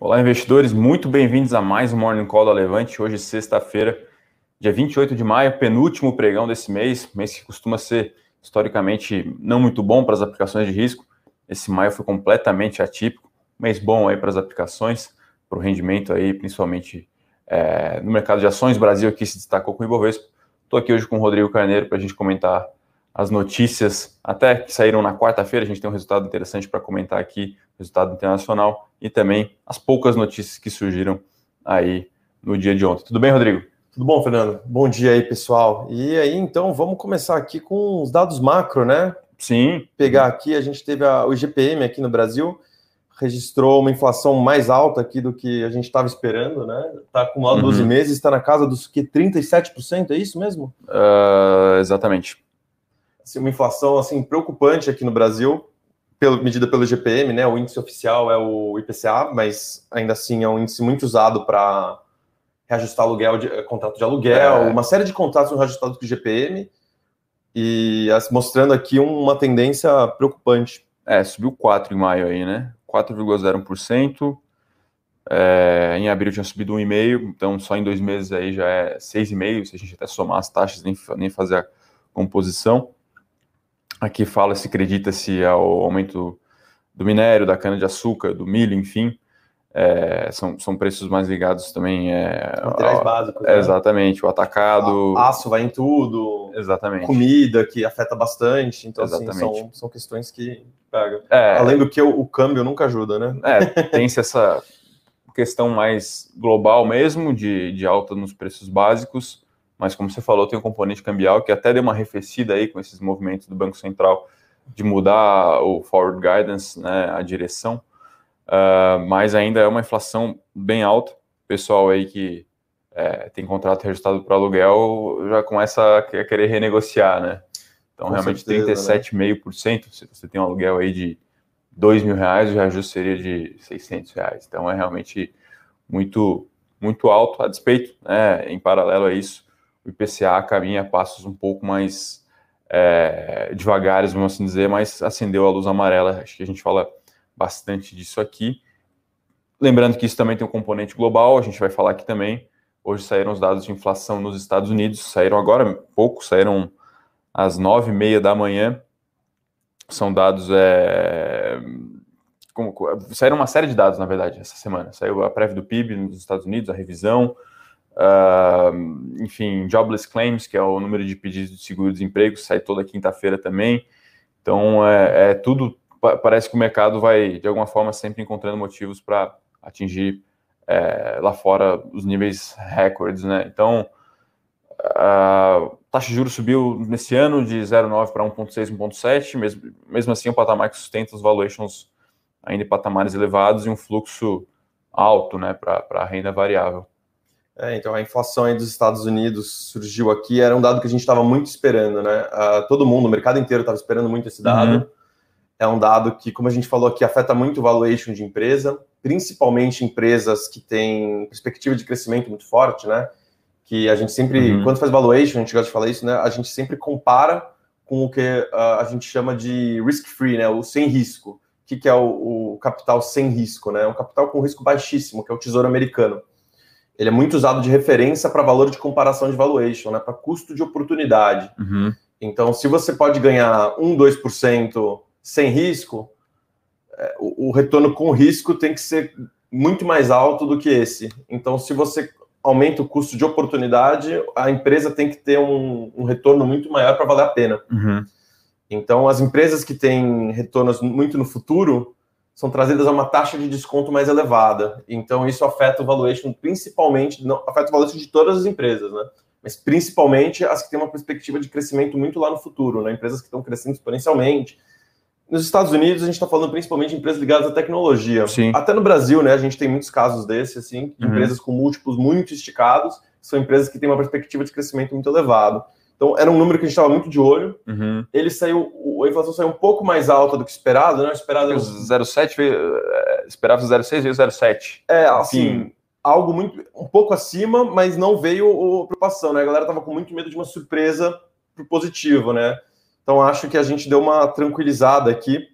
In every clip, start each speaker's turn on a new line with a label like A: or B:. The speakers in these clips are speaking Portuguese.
A: Olá, investidores, muito bem-vindos a mais um Morning Call da Levante. Hoje, sexta-feira, dia 28 de maio, penúltimo pregão desse mês, mês que costuma ser historicamente não muito bom para as aplicações de risco. Esse maio foi completamente atípico, mês bom aí para as aplicações, para o rendimento aí, principalmente é, no mercado de ações. Brasil aqui se destacou com o Ibovespa. Estou aqui hoje com o Rodrigo Carneiro para a gente comentar as notícias, até que saíram na quarta-feira, a gente tem um resultado interessante para comentar aqui, resultado internacional, e também as poucas notícias que surgiram aí no dia de ontem. Tudo bem, Rodrigo?
B: Tudo bom, Fernando? Bom dia aí, pessoal. E aí, então, vamos começar aqui com os dados macro, né?
A: Sim.
B: Pegar aqui, a gente teve a, o IGPM aqui no Brasil, registrou uma inflação mais alta aqui do que a gente estava esperando, né? Está acumulado uhum. 12 meses, está na casa dos que 37%, é isso mesmo?
A: Uh, exatamente
B: uma inflação assim preocupante aqui no Brasil, pelo, medida pelo GPM, né? O índice oficial é o IPCA, mas ainda assim é um índice muito usado para reajustar aluguel, de, eh, contrato de aluguel, é. uma série de contratos reajustados com o GPM e as, mostrando aqui uma tendência preocupante.
A: É, subiu 4 em maio aí, né? 4,01%. É, em abril tinha subido 1,5%, então só em dois meses aí já é 6,5%, se a gente até somar as taxas, nem, nem fazer a composição. Aqui fala se acredita-se ao aumento do minério, da cana-de-açúcar, do milho, enfim. É, são, são preços mais ligados também. É,
B: Materiais básicos.
A: É, né? Exatamente, o atacado.
B: A, aço vai em tudo.
A: Exatamente.
B: Comida, que afeta bastante. Então, assim, são, são questões que pegam. É. Além do que o, o, câmbio nunca ajuda, né?
A: É, tem-se essa questão mais global mesmo, de, de alta nos preços básicos mas como você falou, tem um componente cambial que até deu uma arrefecida aí com esses movimentos do Banco Central de mudar o forward guidance, né, a direção, uh, mas ainda é uma inflação bem alta. O pessoal aí que é, tem contrato registrado para aluguel já começa a querer renegociar, né? Então, com realmente, 37,5%, né? se você tem um aluguel aí de 2 mil reais, o reajuste seria de 600 reais. Então, é realmente muito, muito alto, a despeito, né, em paralelo a isso, o IPCA caminha passos um pouco mais é, devagares, vamos assim dizer, mas acendeu a luz amarela. Acho que a gente fala bastante disso aqui. Lembrando que isso também tem um componente global, a gente vai falar aqui também. Hoje saíram os dados de inflação nos Estados Unidos, saíram agora pouco, saíram às nove e meia da manhã. São dados. É, como, saíram uma série de dados, na verdade, essa semana. Saiu a prévia do PIB nos Estados Unidos, a revisão, Uh, enfim, jobless claims, que é o número de pedidos de seguro-desemprego, sai toda quinta-feira também. Então, é, é, tudo. Parece que o mercado vai, de alguma forma, sempre encontrando motivos para atingir é, lá fora os níveis recordes, né? Então, a taxa de juros subiu nesse ano de 0,9 para 1,6, 1,7, mesmo, mesmo assim, o patamar que sustenta os valuations ainda em patamares elevados e um fluxo alto né, para a renda variável.
B: É, então a inflação aí dos Estados Unidos surgiu aqui, era um dado que a gente estava muito esperando, né? Uh, todo mundo, o mercado inteiro estava esperando muito esse dado. Uhum. É um dado que, como a gente falou aqui, afeta muito o valuation de empresa, principalmente empresas que têm perspectiva de crescimento muito forte, né? Que a gente sempre, uhum. quando faz valuation, a gente gosta de falar isso, né? A gente sempre compara com o que uh, a gente chama de risk-free, né? O sem risco. O que, que é o, o capital sem risco, né? Um capital com risco baixíssimo, que é o tesouro americano ele é muito usado de referência para valor de comparação de valuation, né, para custo de oportunidade. Uhum. Então, se você pode ganhar 1, 2% sem risco, é, o, o, retorno com risco tem que ser muito mais alto do que esse. Então, se você aumenta o custo de oportunidade, a empresa tem que ter um, um retorno muito maior para valer a pena. Uhum. Então, as empresas que têm retornos muito no futuro, são trazidas a uma taxa de desconto mais elevada. Então, isso afeta o valuation, principalmente, não, afeta o valuation de todas as empresas, né? Mas principalmente as que têm uma perspectiva de crescimento muito lá no futuro, né? Empresas que estão crescendo exponencialmente. Nos Estados Unidos, a gente está falando principalmente de empresas ligadas à tecnologia.
A: Sim.
B: Até no Brasil, né? A gente tem muitos casos desses, assim, uhum. empresas com múltiplos muito esticados, são empresas que têm uma perspectiva de crescimento muito elevado. Então, era um número que a gente estava muito de olho. Uhum. Ele saiu, a inflação saiu um pouco mais alta do que esperado, né? Esperado.
A: 0,7 veio, é, esperava 0,6 veio 0,7.
B: É, assim, Enfim. algo muito, um pouco acima, mas não veio a preocupação, né? A galera estava com muito medo de uma surpresa pro positivo, né? Então, acho que a gente deu uma tranquilizada aqui.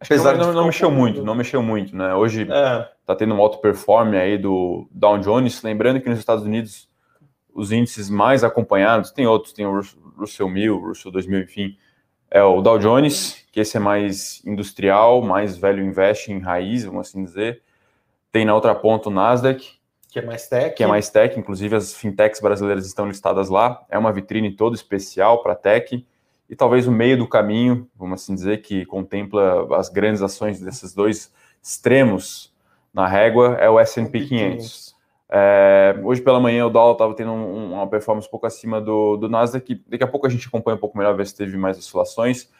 A: Apesar não, não, não mexeu muito, não mexeu muito, né? Hoje, é. está tendo um alto perform aí do Dow Jones. Lembrando que nos Estados Unidos os índices mais acompanhados, tem outros, tem o Russell 1000, o Russell 2000, enfim, é o Dow Jones, que esse é mais industrial, mais velho investe em raiz, vamos assim dizer. Tem na outra ponta o Nasdaq,
B: que é mais tech.
A: Que é mais tech, inclusive as fintechs brasileiras estão listadas lá. É uma vitrine toda especial para tech. E talvez o meio do caminho, vamos assim dizer, que contempla as grandes ações desses dois extremos na régua é o S&P 500. É, hoje pela manhã o dólar estava tendo um, uma performance um pouco acima do, do Nasdaq. Daqui a pouco a gente acompanha um pouco melhor, ver se teve mais oscilações.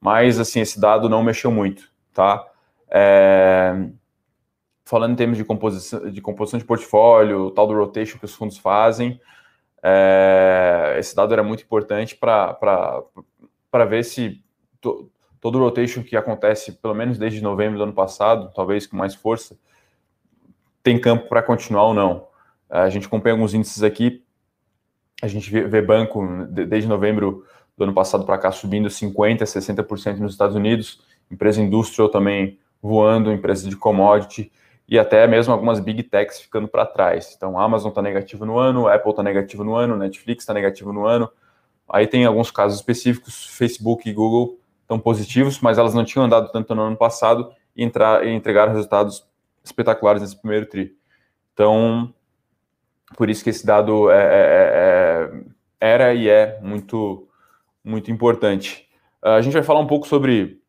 A: Mas, assim, esse dado não mexeu muito, tá? É, falando em termos de composição, de composição de portfólio, tal do rotation que os fundos fazem, é, esse dado era muito importante para ver se to, todo o rotation que acontece, pelo menos desde novembro do ano passado, talvez com mais força, tem campo para continuar ou não. A gente acompanha alguns índices aqui, a gente vê, banco desde novembro do ano passado para cá subindo 50%, 60% nos Estados Unidos, empresa industrial também voando, empresas de commodity e até mesmo algumas big techs ficando para trás. Então, Amazon está negativo no ano, Apple está negativo no ano, Netflix está negativo no ano. Aí tem alguns casos específicos, Facebook e Google estão positivos, mas elas não tinham andado tanto no ano passado e, entrar, e entregaram resultados espetaculares nesse primeiro tri. Então, por isso que esse dado é, é, é, é era e é muito, muito importante. Uh, a gente vai falar um pouco sobre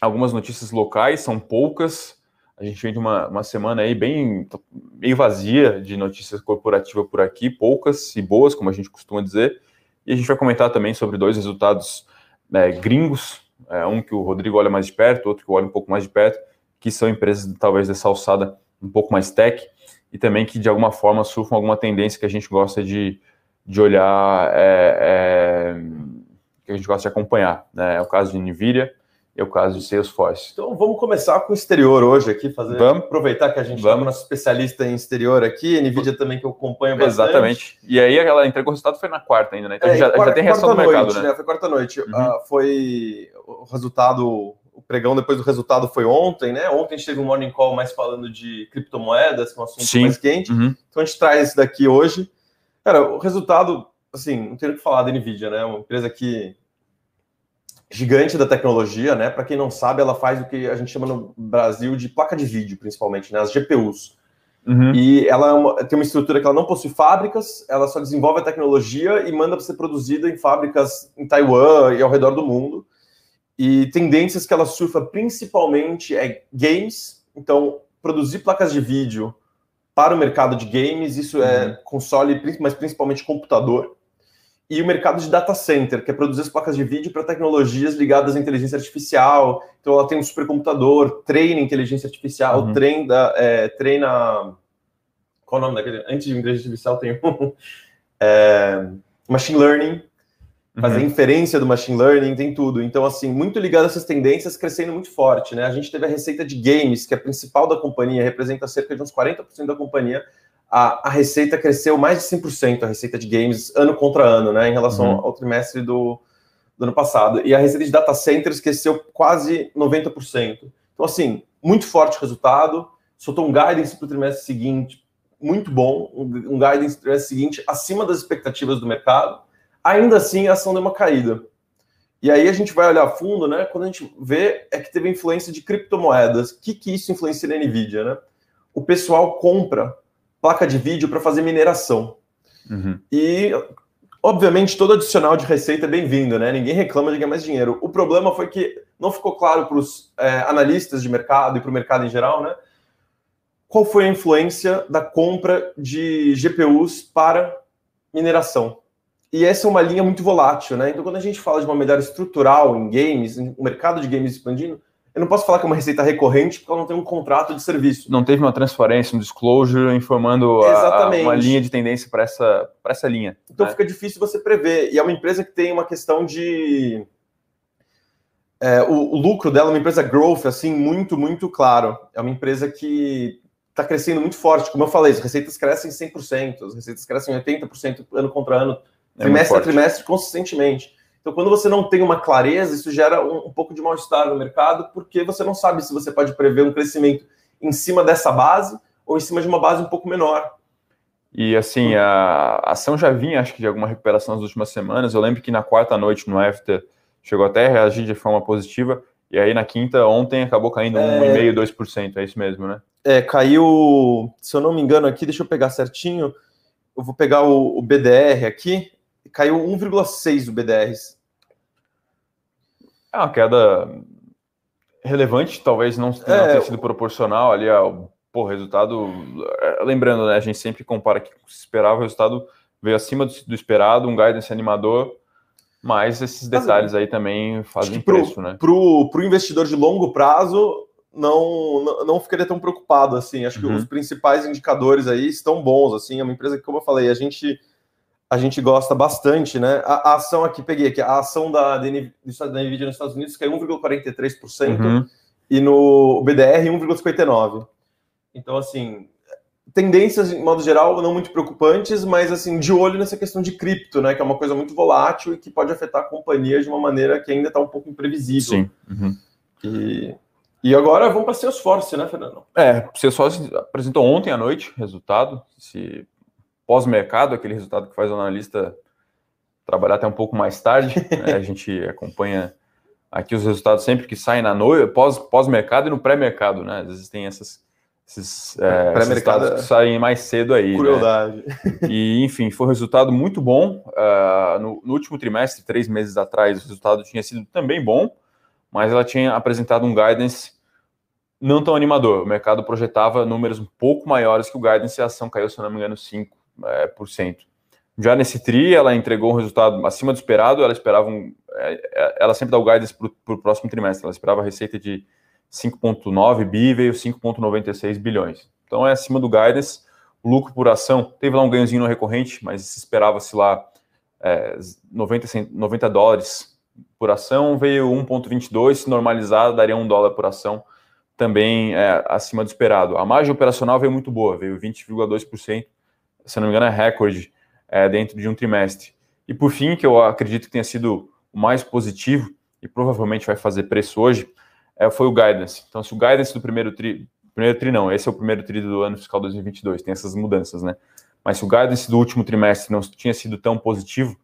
A: algumas notícias locais, são poucas. A gente vem de uma, uma semana aí bem meio vazia de notícias corporativas por aqui, poucas e boas, como a gente costuma dizer. E a gente vai comentar também sobre dois resultados né, gringos, é, um que o Rodrigo olha mais de perto, outro que eu olho um pouco mais de perto, que são empresas talvez dessa alçada um pouco mais tech e também que de alguma forma surfam alguma tendência que a gente gosta de, de olhar, é, é, que a gente gosta de acompanhar. Né? É o caso de NVIDIA e é o caso de Salesforce.
B: Então vamos começar com o exterior hoje aqui, fazer, vamos aproveitar que a gente vamos. nosso especialista em exterior aqui, NVIDIA também que eu acompanho bastante.
A: Exatamente. E aí ela entregou o resultado foi na quarta ainda, né? Então é, já, quarta, já tem reação do mercado,
B: noite, né? né? Foi quarta noite. Uhum. Uh, foi o resultado o pregão depois do resultado foi ontem, né? Ontem a gente teve um morning call mais falando de criptomoedas, que é um assunto Sim. mais quente. Uhum. Então a gente traz esse daqui hoje. Cara, o resultado, assim, não tenho o que falar da Nvidia, né? Uma empresa que gigante da tecnologia, né? Para quem não sabe, ela faz o que a gente chama no Brasil de placa de vídeo, principalmente, né? As GPUs. Uhum. E ela é uma, tem uma estrutura que ela não possui fábricas, ela só desenvolve a tecnologia e manda para ser produzida em fábricas em Taiwan e ao redor do mundo. E tendências que ela surfa principalmente é games, então produzir placas de vídeo para o mercado de games, isso é uhum. console, mas principalmente computador. E o mercado de data center, que é produzir as placas de vídeo para tecnologias ligadas à inteligência artificial. Então ela tem um supercomputador, treina inteligência artificial, uhum. treina, é, treina. Qual o nome daquele? Antes de inteligência artificial tem um. é, machine learning fazer uhum. inferência do machine learning, tem tudo. Então, assim, muito ligado a essas tendências, crescendo muito forte, né? A gente teve a receita de games, que é a principal da companhia, representa cerca de uns 40% da companhia. A, a receita cresceu mais de 100%, a receita de games, ano contra ano, né? Em relação uhum. ao trimestre do, do ano passado. E a receita de data centers cresceu quase 90%. Então, assim, muito forte resultado. Soltou um guidance para o trimestre seguinte, muito bom. Um, um guidance para o trimestre seguinte acima das expectativas do mercado Ainda assim, a ação deu uma caída. E aí a gente vai olhar a fundo, né? Quando a gente vê é que teve influência de criptomoedas. O que, que isso influencia na Nvidia, né? O pessoal compra placa de vídeo para fazer mineração. Uhum. E, obviamente, todo adicional de receita é bem-vindo, né? Ninguém reclama de ganhar mais dinheiro. O problema foi que não ficou claro para os é, analistas de mercado e para o mercado em geral, né? Qual foi a influência da compra de GPUs para mineração? E essa é uma linha muito volátil, né? Então, quando a gente fala de uma melhora estrutural em games, o mercado de games expandindo, eu não posso falar que é uma receita recorrente porque ela não tem um contrato de serviço.
A: Não teve uma transferência, um disclosure informando a, a, uma linha de tendência para essa, essa linha.
B: Então né? fica difícil você prever. E é uma empresa que tem uma questão de. É, o, o, lucro dela é uma empresa growth, assim, muito, muito claro. É uma empresa que está crescendo muito forte. Como eu falei, as receitas crescem 100%, as receitas crescem 80% ano contra ano é trimestre a trimestre, consistentemente. Então, quando você não tem uma clareza, isso gera um, um pouco de mal-estar no mercado, porque você não sabe se você pode prever um crescimento em cima dessa base ou em cima de uma base um pouco menor.
A: E assim, a ação já vinha, acho que, de alguma recuperação nas últimas semanas. Eu lembro que na quarta noite, no after, chegou até a reagir de forma positiva. E aí na quinta, ontem, acabou caindo é... 1,5%, 2%. É isso mesmo, né?
B: É, caiu, se eu não me engano aqui, deixa eu pegar certinho. Eu vou pegar o, o BDR aqui. Caiu 1,6 o BDR.
A: É uma queda relevante, talvez não tenha é, sido proporcional ali ao pô, resultado. É, lembrando, né? A gente sempre compara que se esperava, o resultado veio acima do, do esperado, um guidance animador, mas esses detalhes aí também fazem pro, preço, né?
B: Para o investidor de longo prazo, não, não, não ficaria tão preocupado assim. Acho uhum. que os principais indicadores aí estão bons. Assim, é uma empresa que, como eu falei, a gente a gente gosta bastante, né? A, a ação aqui, peguei aqui, a ação da, da, da Nvidia nos Estados Unidos caiu 1,43% uhum. e no BDR 1,59%. Então, assim, tendências, em modo geral, não muito preocupantes, mas, assim, de olho nessa questão de cripto, né? Que é uma coisa muito volátil e que pode afetar a companhia de uma maneira que ainda está um pouco imprevisível.
A: Sim. Uhum.
B: E, e agora vamos para Salesforce, né, Fernando?
A: É, Salesforce apresentou ontem à noite resultado, se pós-mercado, aquele resultado que faz o analista trabalhar até um pouco mais tarde. né? A gente acompanha aqui os resultados sempre que saem na noite, pós-mercado pós e no pré-mercado, né? Às vezes tem essas esses, é, resultados que saem mais cedo aí.
B: Né? Crueldade.
A: Né? E, enfim, foi um resultado muito bom. Uh, no, no, último trimestre, três meses atrás, o resultado tinha sido também bom, mas ela tinha apresentado um guidance não tão animador. O mercado projetava números um pouco maiores que o guidance e a ação caiu, se não me engano, 5%. É, por cento. Já nesse TRI, ela entregou um resultado acima do esperado, ela esperava um, é, é, ela sempre dá o guidance para o próximo trimestre, ela esperava receita de 5,9 bi veio 5,96 bilhões. Então é acima do guidance. Lucro por ação teve lá um ganhozinho no recorrente, mas se esperava-se lá é, 90, 90 dólares por ação, veio 1,22, se normalizado, daria 1 dólar por ação, também é, acima do esperado. A margem operacional veio muito boa, veio 20,2%, se não me engano é recorde é, dentro de um trimestre. E por fim, que eu acredito que tenha sido o mais positivo, e provavelmente vai fazer preço hoje, é, foi o guidance. Então, se o guidance do primeiro tri, primeiro tri não, esse é o primeiro tri do ano fiscal 2022, tem essas mudanças, né? Mas se o guidance do último trimestre não tinha sido tão positivo,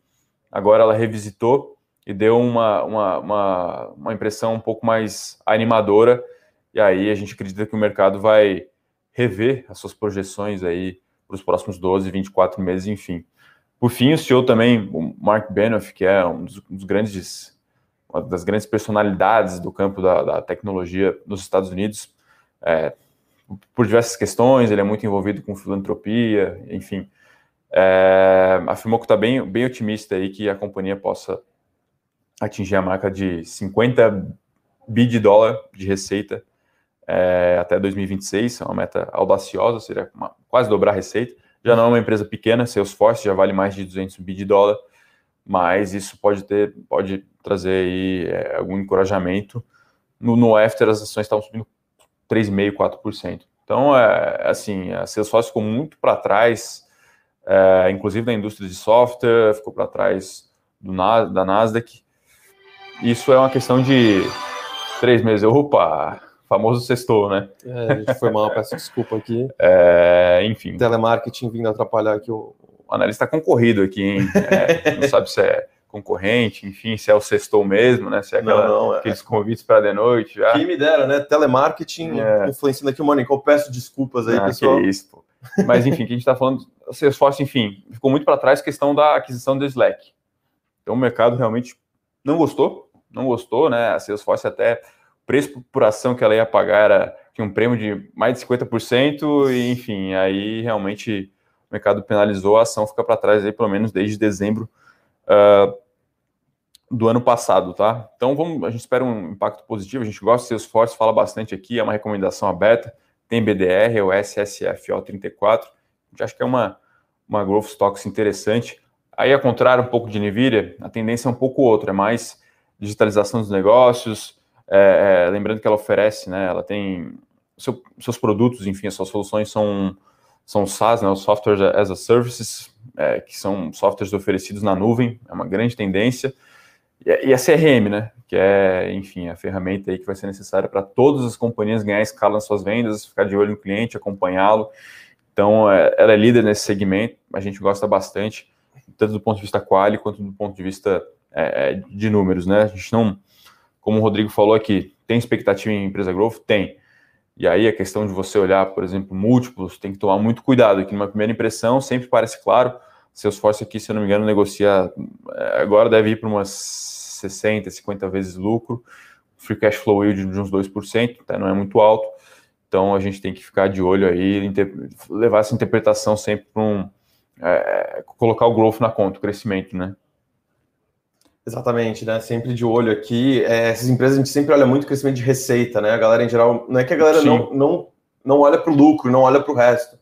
A: agora ela revisitou e deu uma, uma, uma, uma impressão um pouco mais animadora, e aí a gente acredita que o mercado vai rever as suas projeções aí para os próximos 12, 24 meses, enfim. Por fim, o CEO também, o Mark Benioff, que é um dos, um dos grandes uma das grandes personalidades do campo da, da tecnologia nos Estados Unidos, é, por diversas questões, ele é muito envolvido com filantropia, enfim, é, afirmou que está bem, bem otimista aí que a companhia possa atingir a marca de 50 bi de dólar de receita é, até 2026, é uma meta audaciosa, seria uma, quase dobrar a receita. Já não é uma empresa pequena, Salesforce já vale mais de 200 bi de dólar, mas isso pode ter, pode trazer aí é, algum encorajamento. No, no after as ações estavam subindo 3,5%, 4%. Então, é, assim, a Salesforce ficou muito para trás, é, inclusive da indústria de software, ficou para trás do, da Nasdaq. Isso é uma questão de três meses. Opa, famoso sextou, né?
B: É, a gente foi mal, peço desculpa aqui.
A: É, enfim.
B: Telemarketing vindo atrapalhar aqui o,
A: o analista concorrido aqui, hein? É, não sabe se é concorrente, enfim, se é o sextou mesmo, né? Se é aquela, não, não, é. aqueles convites para de noite já.
B: Quem me dera, né? Telemarketing é. influenciando aqui o Mônica. Eu peço desculpas aí, ah, pessoal.
A: Que isso, pô. Mas enfim, que a gente está falando, o Salesforce, enfim, ficou muito para trás a questão da aquisição do Slack. Então o mercado realmente não gostou, não gostou, né? A Salesforce até preço por ação que ela ia pagar era um prêmio de mais de 50%, e enfim, aí realmente o mercado penalizou, a ação fica para trás aí pelo menos desde dezembro uh, do ano passado, tá? Então vamos, a gente espera um impacto positivo, a gente gosta de Salesforce, fala bastante aqui, é uma recomendação aberta, tem BDR, é o SSFO34, a gente acha que é uma, uma growth stocks interessante. Aí, ao contrário um pouco de Nvidia, a tendência é um pouco outra, é mais digitalização dos negócios, é, é, lembrando que ela oferece, né, ela tem seu, seus produtos, enfim, as suas soluções são são SaaS, né, os Software as a Services, é, que são softwares oferecidos na nuvem, é uma grande tendência. e a CRM, né? Que é, enfim, a ferramenta aí que vai ser necessária para todas as companhias ganhar escala nas suas vendas, ficar de olho no cliente, acompanhá-lo. Então, é, ela é líder nesse segmento, a gente gosta bastante, tanto do ponto de vista quali quanto do ponto de vista é, é, de números, né? A gente não, como o Rodrigo falou aqui, tem expectativa em empresa growth? Tem. E aí a questão de você olhar, por exemplo, múltiplos, tem que tomar muito cuidado, que numa primeira impressão sempre parece claro, Salesforce aqui, se eu não me engano, negocia, é, agora deve ir para umas 60, 50 vezes lucro, free cash flow yield de uns 2%, tá? não é muito alto, então a gente tem que ficar de olho aí, levar essa interpretação sempre para um, é, colocar o growth na conta, o crescimento, né?
B: Exatamente, né? Sempre de olho aqui. É, essas empresas a gente sempre olha muito crescimento de receita, né? A galera em geral, não é que a galera não, não, não olha para o lucro, não olha para o resto,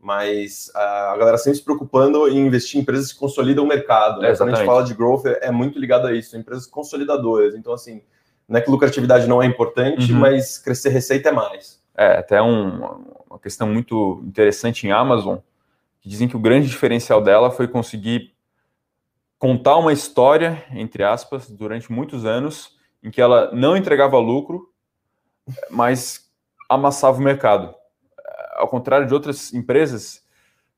B: mas a galera sempre se preocupando em investir em empresas que consolidam o mercado. Né? Quando a gente fala de growth, é, é muito ligado a isso, empresas consolidadoras. Então, assim, não é que lucratividade não é importante, uhum. mas crescer receita é mais.
A: É, até um, uma questão muito interessante em Amazon, que dizem que o grande diferencial dela foi conseguir contar uma história, entre aspas, durante muitos anos, em que ela não entregava lucro, mas amassava o mercado. Ao contrário de outras empresas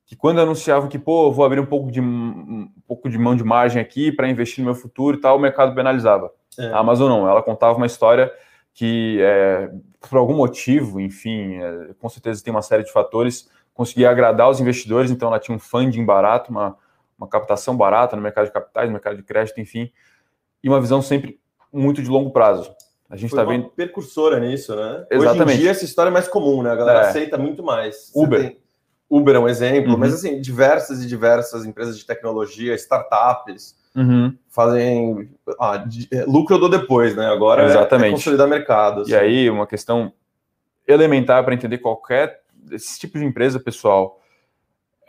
A: que quando anunciavam que, pô, vou abrir um pouco de, um pouco de mão de margem aqui para investir no meu futuro e tal, o mercado penalizava. É. A Amazon não, ela contava uma história que, é, por algum motivo, enfim, é, com certeza tem uma série de fatores, conseguia agradar os investidores, então ela tinha um funding barato, uma, uma captação barata no mercado de capitais, no mercado de crédito, enfim, e uma visão sempre muito de longo prazo.
B: A gente está vendo. percursora nisso, né? Exatamente. Hoje em dia essa história é mais comum, né? A galera é. aceita muito mais.
A: Uber. Tem...
B: Uber é um exemplo, uhum. mas assim, diversas e diversas empresas de tecnologia, startups, uhum. fazem ah, é, lucro dou depois, né? Agora
A: Exatamente. É, é
B: consolidar mercado.
A: Assim. E aí, uma questão elementar para entender qualquer esse tipo de empresa, pessoal,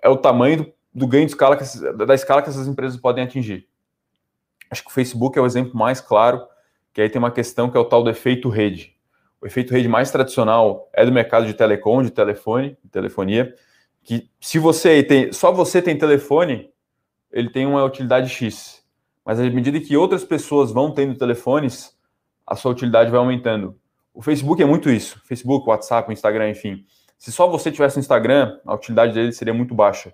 A: é o tamanho do do ganho de escala que, da escala que essas empresas podem atingir. Acho que o Facebook é o exemplo mais claro, que aí tem uma questão que é o tal do efeito rede. O efeito rede mais tradicional é do mercado de telecom, de telefone, de telefonia, que se você tem, só você tem telefone, ele tem uma utilidade X. Mas à medida que outras pessoas vão tendo telefones, a sua utilidade vai aumentando. O Facebook é muito isso. Facebook, WhatsApp, Instagram, enfim. Se só você tivesse no Instagram, a utilidade dele seria muito baixa.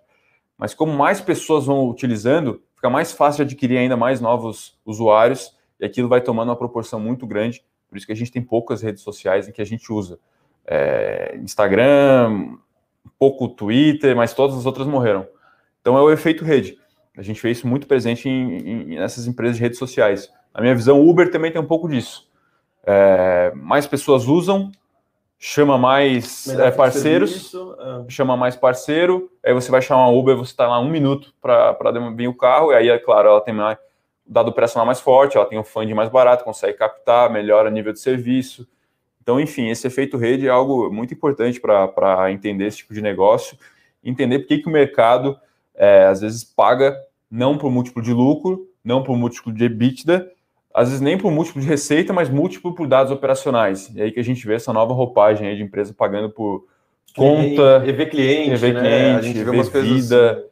A: Mas como mais pessoas vão utilizando, fica mais fácil de adquirir ainda mais novos usuários e aquilo vai tomando uma proporção muito grande. Por isso que a gente tem poucas redes sociais em que a gente usa. É, Instagram, pouco Twitter, mas todas as outras morreram. Então é o efeito rede. A gente vê isso muito presente em, em, nessas empresas de redes sociais. Na minha visão, o Uber também tem um pouco disso. É, mais pessoas usam, chama mais é, parceiros, serviço, é. chama mais parceiro, aí você vai chamar Uber, você está lá um minuto para vir o carro, e aí, é claro, ela tem mais, dado operacional mais forte, ela tem um funding mais barato, consegue captar, melhora nível de serviço. Então, enfim, esse efeito rede é algo muito importante para entender esse tipo de negócio, entender por que, que o mercado, é, às vezes, paga não por múltiplo de lucro, não por múltiplo de EBITDA, às vezes nem por múltiplo de receita, mas múltiplo por dados operacionais. E aí que a gente vê essa nova roupagem de empresa pagando por conta,
B: EV cliente,
A: EV cliente, né? a gente EV vê umas vida, assim.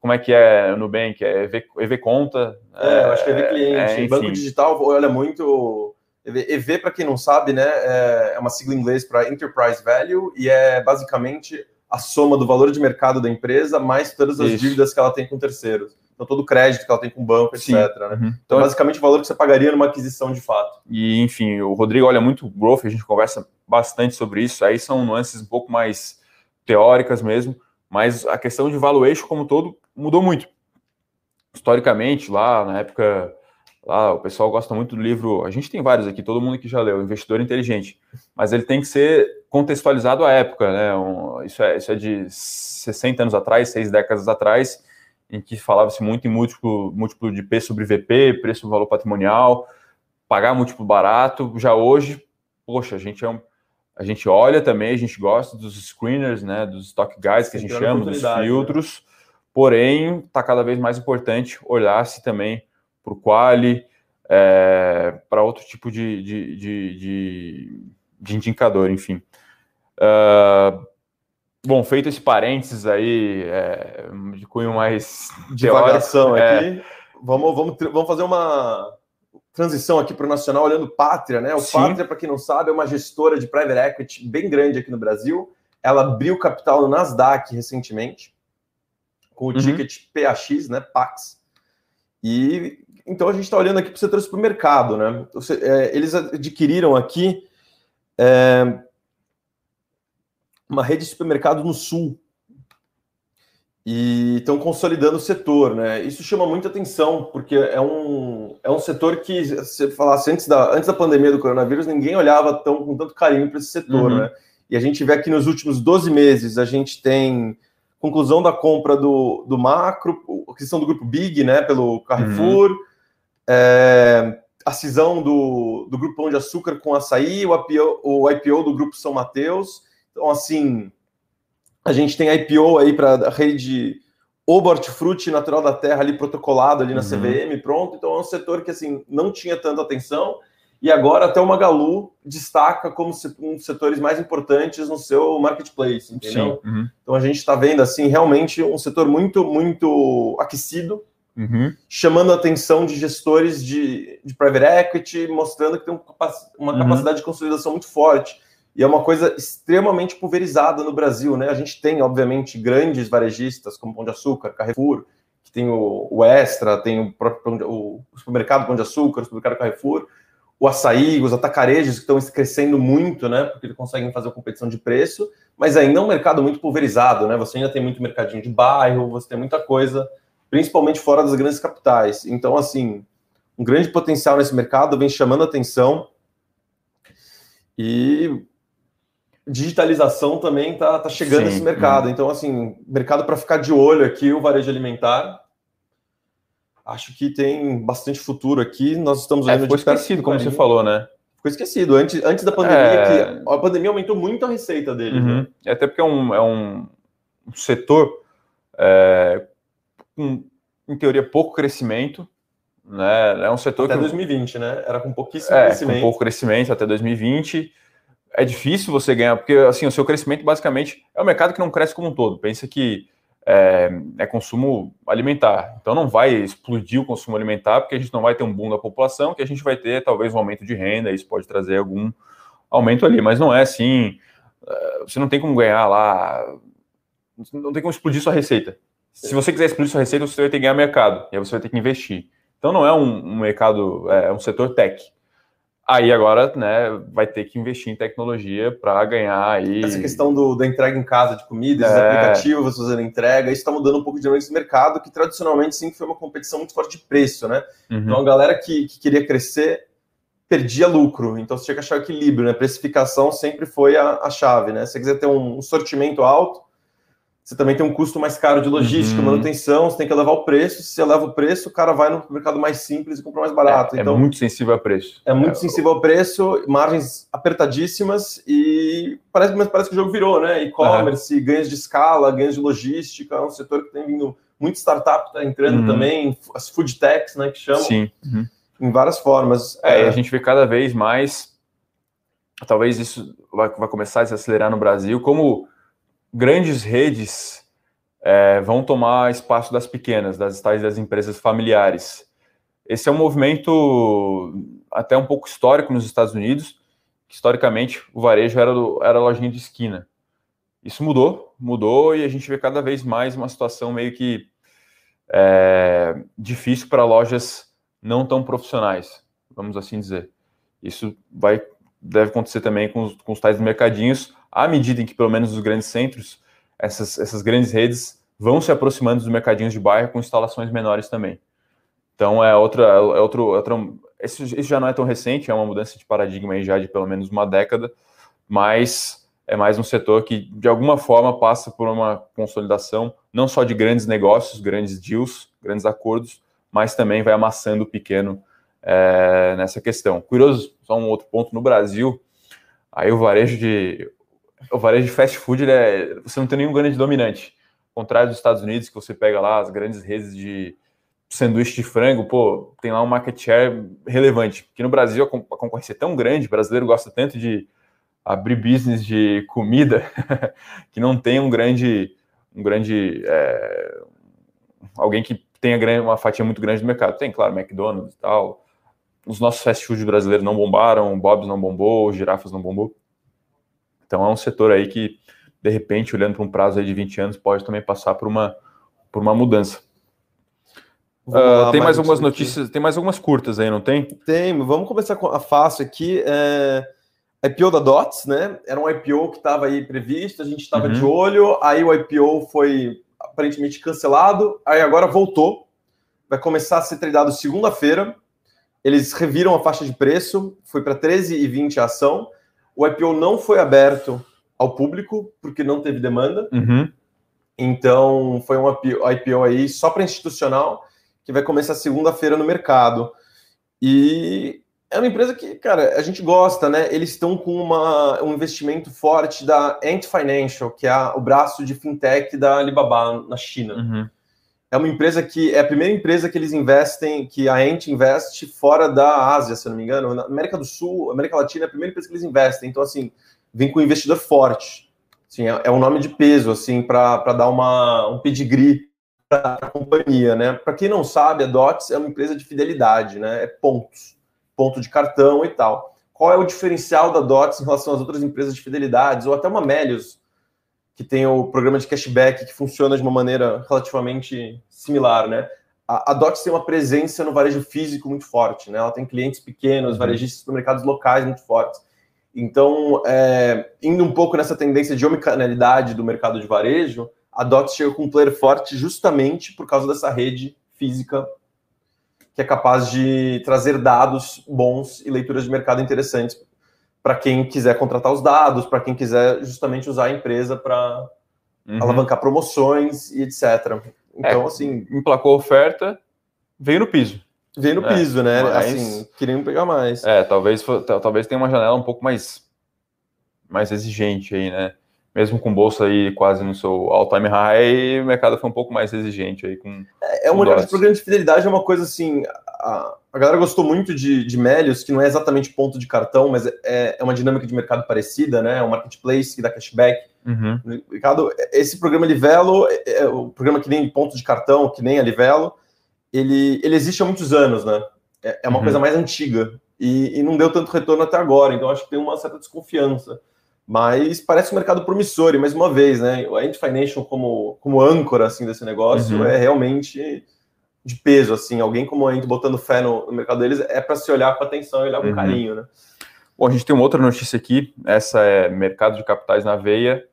A: como é que é no Nubank, é EV, EV conta.
B: É, eu acho que é EV cliente. É, Banco digital olha muito EV, EV para quem não sabe, né, é, é uma sigla em inglês para Enterprise Value e é basicamente a soma do valor de mercado da empresa mais todas as Isso. dívidas que ela tem com terceiros. Então, todo o crédito que ela tem com o banco, Sim. etc. Né? Uhum. Então, é basicamente, o valor que você pagaria numa aquisição de fato.
A: E, enfim, o Rodrigo olha muito o growth, a gente conversa bastante sobre isso. Aí são nuances um pouco mais teóricas mesmo, mas a questão de valuation como todo mudou muito. Historicamente, lá na época, lá o pessoal gosta muito do livro, a gente tem vários aqui, todo mundo que já leu, Investidor Inteligente, mas ele tem que ser contextualizado à época, né? Um, isso, é, isso é de 60 anos atrás, seis décadas atrás, em que falava-se muito em múltiplo, múltiplo de P sobre VP, preço do valor patrimonial, pagar múltiplo barato. Já hoje, poxa, a gente é um, a gente olha também, a gente gosta dos screeners, né, dos stock guys que a gente chama, dos né? filtros. Né? Porém, está cada vez mais importante olhar-se também para o quali, é, para outro tipo de, de, de, de, de indicador, enfim. Uh, Bom, feito esse parênteses aí, é, de cunho mais
B: divagação é, aqui, vamos, vamos, vamos fazer uma, transição aqui para o nacional, olhando Pátria, né? O Sim. Pátria, para quem não sabe, é uma gestora de private equity bem grande aqui no Brasil. Ela abriu capital no Nasdaq recentemente, com o uhum. ticket PAX, né? PAX. E então a gente está olhando aqui para o setor supermercado, né? É, eles adquiriram aqui é, uma rede de supermercado no sul e estão consolidando o setor, né? Isso chama muita atenção, porque é um, é um setor que, se você falasse antes da, antes da pandemia do coronavírus, ninguém olhava tão, com tanto carinho para esse setor, uhum. né? E a gente vê aqui nos últimos 12 meses, a gente tem conclusão da compra do, do macro, a questão do grupo Big, né, pelo Carrefour, uhum. é, a cisão do, do grupo Pão de Açúcar com açaí, o IPO, o IPO do grupo São Mateus. Então, assim, a gente tem IPO aí para a rede Obort Fruit Natural da Terra ali protocolado ali na uhum. CVM, pronto. Então é um setor que assim não tinha tanta atenção e agora até o Magalu destaca como um dos setores mais importantes no seu marketplace, entendeu? Uhum. Então a gente está vendo assim realmente um setor muito muito aquecido, uhum. chamando a atenção de gestores de, de private equity, mostrando que tem uma uhum. capacidade de consolidação muito forte e é uma coisa extremamente pulverizada no Brasil, né? A gente tem, obviamente, grandes varejistas como Pão de Açúcar, Carrefour, que tem o, o Extra, tem o próprio o supermercado Pão de Açúcar, o supermercado Carrefour, o açaí, os atacarejos que estão crescendo muito, né? Porque eles conseguem fazer a competição de preço, mas ainda é um mercado muito pulverizado, né? Você ainda tem muito mercadinho de bairro, você tem muita coisa, principalmente fora das grandes capitais. Então, assim, um grande potencial nesse mercado vem chamando atenção. E digitalização também está tá chegando Sim, nesse mercado. Hum. Então, assim, mercado para ficar de olho aqui, o varejo alimentar. Acho que tem bastante futuro aqui. Nós estamos
A: olhando é, ficou esquecido, como você falou, né?
B: Ficou esquecido. Antes, antes da pandemia, é... a pandemia aumentou muito a receita dele. Uhum.
A: Né? É até porque é um, é um setor é, com, em teoria, pouco crescimento. Né? É um setor
B: até
A: que.
B: Até 2020, né? Era com pouquíssimo
A: é,
B: crescimento.
A: Com pouco crescimento até 2020 é difícil você ganhar, porque assim, o seu crescimento basicamente é um mercado que não cresce como um todo. Pensa que é, é, consumo alimentar. Então não vai explodir o consumo alimentar, porque a gente não vai ter um boom da população, que a gente vai ter talvez um aumento de renda, isso pode trazer algum aumento ali, mas não é assim. É, você não tem como ganhar lá, não tem como explodir sua receita. Se você quiser explodir sua receita, você vai ter que ganhar mercado, e aí você vai ter que investir. Então não é um, um mercado, é um setor tech. Aí agora, né, vai ter que investir em tecnologia para ganhar aí.
B: Essa questão do, da entrega em casa de comida, esses é. aplicativos fazendo entrega, isso está mudando um pouco de esse mercado, que tradicionalmente sempre foi uma competição muito forte de preço, né? Uhum. Então a galera que, que, queria crescer perdia lucro, então você tinha que achar o equilíbrio, né? Precificação sempre foi a, a chave, né? Se você quiser ter um, um sortimento alto, você também tem um custo mais caro de logística, uhum. manutenção, você tem que elevar o preço. Se você eleva o preço, o cara vai no mercado mais simples e compra mais barato.
A: É, é então, é muito sensível a preço.
B: É muito é, sensível ao preço, margens apertadíssimas e parece, mas parece que o jogo virou, né? E-commerce, uhum. ganhos de escala, ganhos de logística, é um setor que tem vindo muito startup está entrando uhum. também, as food techs, né, que chamam.
A: Sim.
B: Uhum. Em várias formas.
A: É, é, a gente vê cada vez mais, talvez isso vai, vai começar a se acelerar no Brasil, como grandes redes é, vão tomar espaço das pequenas, das tais das empresas familiares. Esse é um movimento até um pouco histórico nos Estados Unidos, que historicamente o varejo era, do, era a lojinha de esquina. Isso mudou, mudou e a gente vê cada vez mais uma situação meio que é, difícil para lojas não tão profissionais, vamos assim dizer. Isso vai deve acontecer também com os, com os tais mercadinhos, à medida em que, pelo menos, os grandes centros, essas, essas grandes redes vão se aproximando dos mercadinhos de bairro com instalações menores também. Então, é outra. É outro, outra isso, isso já não é tão recente, é uma mudança de paradigma aí já de pelo menos uma década, mas é mais um setor que, de alguma forma, passa por uma consolidação, não só de grandes negócios, grandes deals, grandes acordos, mas também vai amassando o pequeno é, nessa questão. Curioso, só um outro ponto, no Brasil, aí o varejo de o varejo de fast food, é, você não tem nenhum grande dominante. Ao contrário dos Estados Unidos, que você pega lá as grandes redes de sanduíche de frango, pô, tem lá um market share relevante. Porque no Brasil a concorrência é tão grande, o brasileiro gosta tanto de abrir business de comida, que não tem um grande, um grande é, alguém que tenha uma fatia muito grande do mercado. Tem, claro, McDonald's e tal, os nossos fast food brasileiros não bombaram, Bob's não bombou, Girafas não bombou. Então é um setor aí que, de repente, olhando para um prazo de 20 anos, pode também passar por uma, por uma mudança. Uh, tem mais algumas notícias, aqui. tem mais algumas curtas aí, não tem?
B: Tem, vamos começar com a fácil aqui. É... IPO da DOTS, né? Era um IPO que estava aí previsto, a gente estava uhum. de olho, aí o IPO foi aparentemente cancelado, aí agora voltou, vai começar a ser tradado segunda-feira. Eles reviram a faixa de preço, foi para 13,20 a ação. O IPO não foi aberto ao público, porque não teve demanda.
A: Uhum.
B: Então, foi um IPO aí só para institucional que vai começar segunda-feira no mercado. E é uma empresa que, cara, a gente gosta, né? Eles estão com uma, um investimento forte da Ant Financial, que é a, o braço de fintech da Alibaba na China.
A: Uhum.
B: É uma empresa que é a primeira empresa que eles investem, que a Ant investe fora da Ásia, se não me engano. Na América do Sul, América Latina é a primeira empresa que eles investem. Então, assim, vem com um investidor forte. Assim, é, é um nome de peso, assim, para dar uma, um pedigree para a companhia, né? Para quem não sabe, a Dots é uma empresa de fidelidade, né? É pontos, ponto de cartão e tal. Qual é o diferencial da Dots em relação às outras empresas de fidelidades ou até uma Melius, que tem o programa de cashback que funciona de uma maneira relativamente similar, né? A, a Dots tem uma presença no varejo físico muito forte, né? Ela tem clientes pequenos, uhum. varejistas de mercados locais muito fortes. Então, é, indo um pouco nessa tendência de omnicanalidade do mercado de varejo, a DOTS chega com um player forte justamente por causa dessa rede física que é capaz de trazer dados bons e leituras de mercado interessantes para quem quiser contratar os dados, para quem quiser justamente usar a empresa para uhum. alavancar promoções e etc.
A: Então, é, assim. Emplacou a oferta, veio no piso.
B: Veio no é, piso, né? Mas... Assim, querendo pegar mais.
A: É, talvez, talvez tenha uma janela um pouco mais, mais exigente aí, né? Mesmo com bolsa aí quase no seu all-time high, o mercado foi um pouco mais exigente aí com.
B: É, é um olhar de programa de fidelidade, é uma coisa assim. A, a galera gostou muito de, de Melios, que não é exatamente ponto de cartão, mas é, é uma dinâmica de mercado parecida, né? É um marketplace que dá cashback.
A: Uhum.
B: Ricardo, esse programa Livelo, é, é, o programa que nem ponto de cartão, que nem a Livelo, ele, ele existe há muitos anos, né? É, é uma uhum. coisa mais antiga. E, e não deu tanto retorno até agora, então acho que tem uma certa desconfiança mas parece um mercado promissor, e mais uma vez, né, a Ant Financial como, como âncora, assim, desse negócio uhum. é realmente de peso, assim, alguém como a gente botando fé no, no mercado deles é para se olhar com atenção e olhar com uhum. carinho, né.
A: Bom, a gente tem uma outra notícia aqui, essa é mercado de capitais na veia,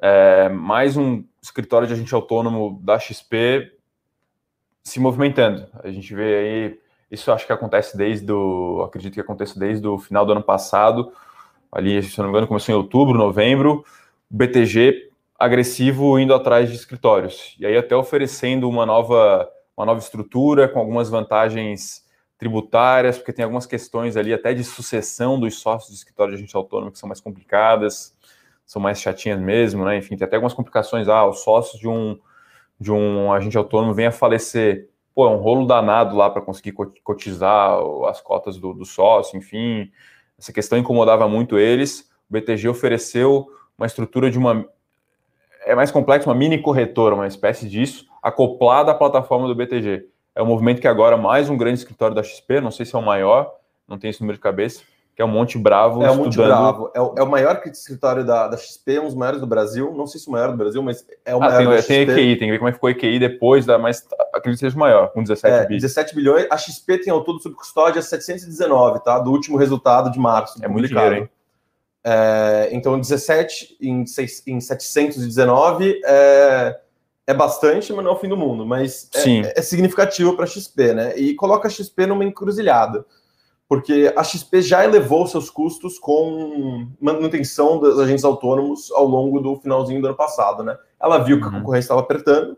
A: é, mais um escritório de agente autônomo da XP se movimentando. A gente vê aí, isso acho que acontece desde o, acredito que aconteça desde o final do ano passado, ali, se não me engano, começou em outubro, novembro, BTG agressivo indo atrás de escritórios. E aí até oferecendo uma nova, uma nova estrutura com algumas vantagens tributárias, porque tem algumas questões ali até de sucessão dos sócios de escritório de agente autônomo que são mais complicadas, são mais chatinhas mesmo, né? Enfim, tem até algumas complicações. Ah, os sócios de um, de um agente autônomo vem a falecer. Pô, é um rolo danado lá para conseguir cotizar as cotas do, do sócio, enfim. Essa questão incomodava muito eles. O BTG ofereceu uma estrutura de uma. É mais complexo, uma mini corretora, uma espécie disso, acoplada à plataforma do BTG. É um movimento que agora mais um grande escritório da XP, não sei se é o maior, não tem esse número de cabeça, que é o Monte Bravo.
B: É o Monte Bravo. É o, é o maior escritório da, da XP, um dos maiores do Brasil. Não sei se o maior do Brasil, mas é o ah, maior
A: tem, da tem XP. EQI, tem que ver como é que ficou a EQI depois, da, mas acredito que seja maior, com 17 é,
B: bilhões. 17 bilhões. A XP tem ao todo sob custódia 719, tá? Do último resultado de março.
A: É muito dinheiro, hein?
B: É, então, 17 em, 6, em 719 é, é bastante, mas não é o fim do mundo. Mas é, é significativo para a XP, né? E coloca a XP numa encruzilhada porque a XP já elevou seus custos com manutenção dos agentes autônomos ao longo do finalzinho do ano passado, né? Ela viu que a uhum. concorrência estava apertando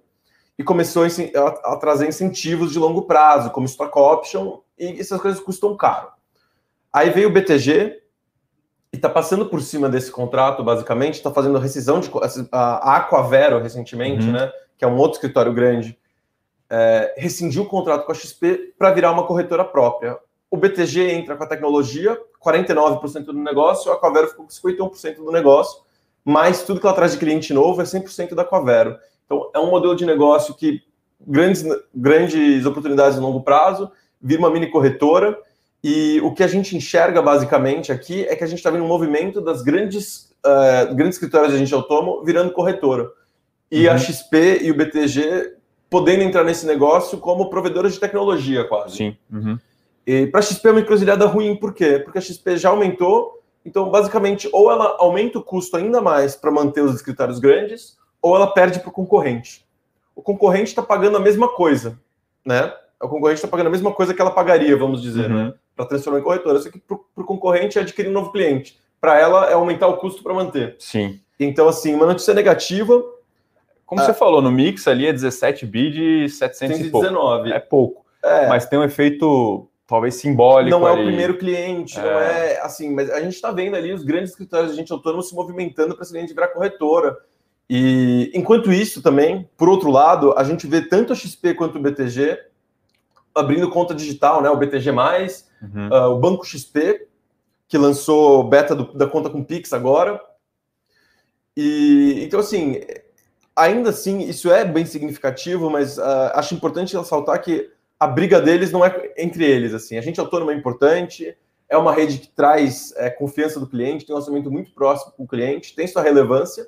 B: e começou a, a, trazer incentivos de longo prazo, como stock option, e essas coisas custam caro. Aí veio o BTG e está passando por cima desse contrato, basicamente, está fazendo rescisão de a Aquavero recentemente, uhum. né? Que é um outro escritório grande, é, rescindiu o contrato com a XP para virar uma corretora própria o BTG entra com a tecnologia, 49% do negócio, a Aquavero ficou com 51% do negócio, mas tudo que ela traz de cliente novo é 100% da Aquavero. Então, é um modelo de negócio que grandes, grandes oportunidades de longo prazo, vira uma mini corretora. E o que a gente enxerga basicamente aqui é que a gente está vendo um movimento das grandes, uh, grandes escritórios de agente autônomo virando corretora. E uhum. a XP e o BTG podendo entrar nesse negócio como provedoras de tecnologia, quase.
A: Sim. Uhum.
B: E para a XP é uma encruzilhada ruim, por quê? Porque a XP já aumentou, então basicamente ou ela aumenta o custo ainda mais para manter os escritórios grandes, ou ela perde para o concorrente. O concorrente está pagando a mesma coisa, né? O concorrente está pagando a mesma coisa que ela pagaria, vamos dizer, uhum. né? Para transformar em corretora. Só que para o concorrente é adquirir um novo cliente. Para ela é aumentar o custo para manter.
A: Sim.
B: Então, assim, uma notícia negativa.
A: Como ah, você falou, no mix ali é 17 bi de 719. É pouco. É. Mas tem um efeito talvez simbólico.
B: Não ali. é o primeiro cliente, é. não é assim, mas a gente está vendo ali os grandes escritórios de gente autônomo se movimentando para esse cliente virar corretora. E enquanto isso também, por outro lado, a gente vê tanto a XP quanto o BTG abrindo conta digital, né? O BTG+, uhum. uh, o Banco XP, que lançou beta do, da conta com Pix agora. E então, assim, ainda assim, isso é bem significativo, mas uh, acho importante ressaltar que a briga deles não é entre eles. Assim, a gente autônomo é importante, é uma rede que traz é, confiança do cliente, tem um lançamento muito próximo com o cliente, tem sua relevância,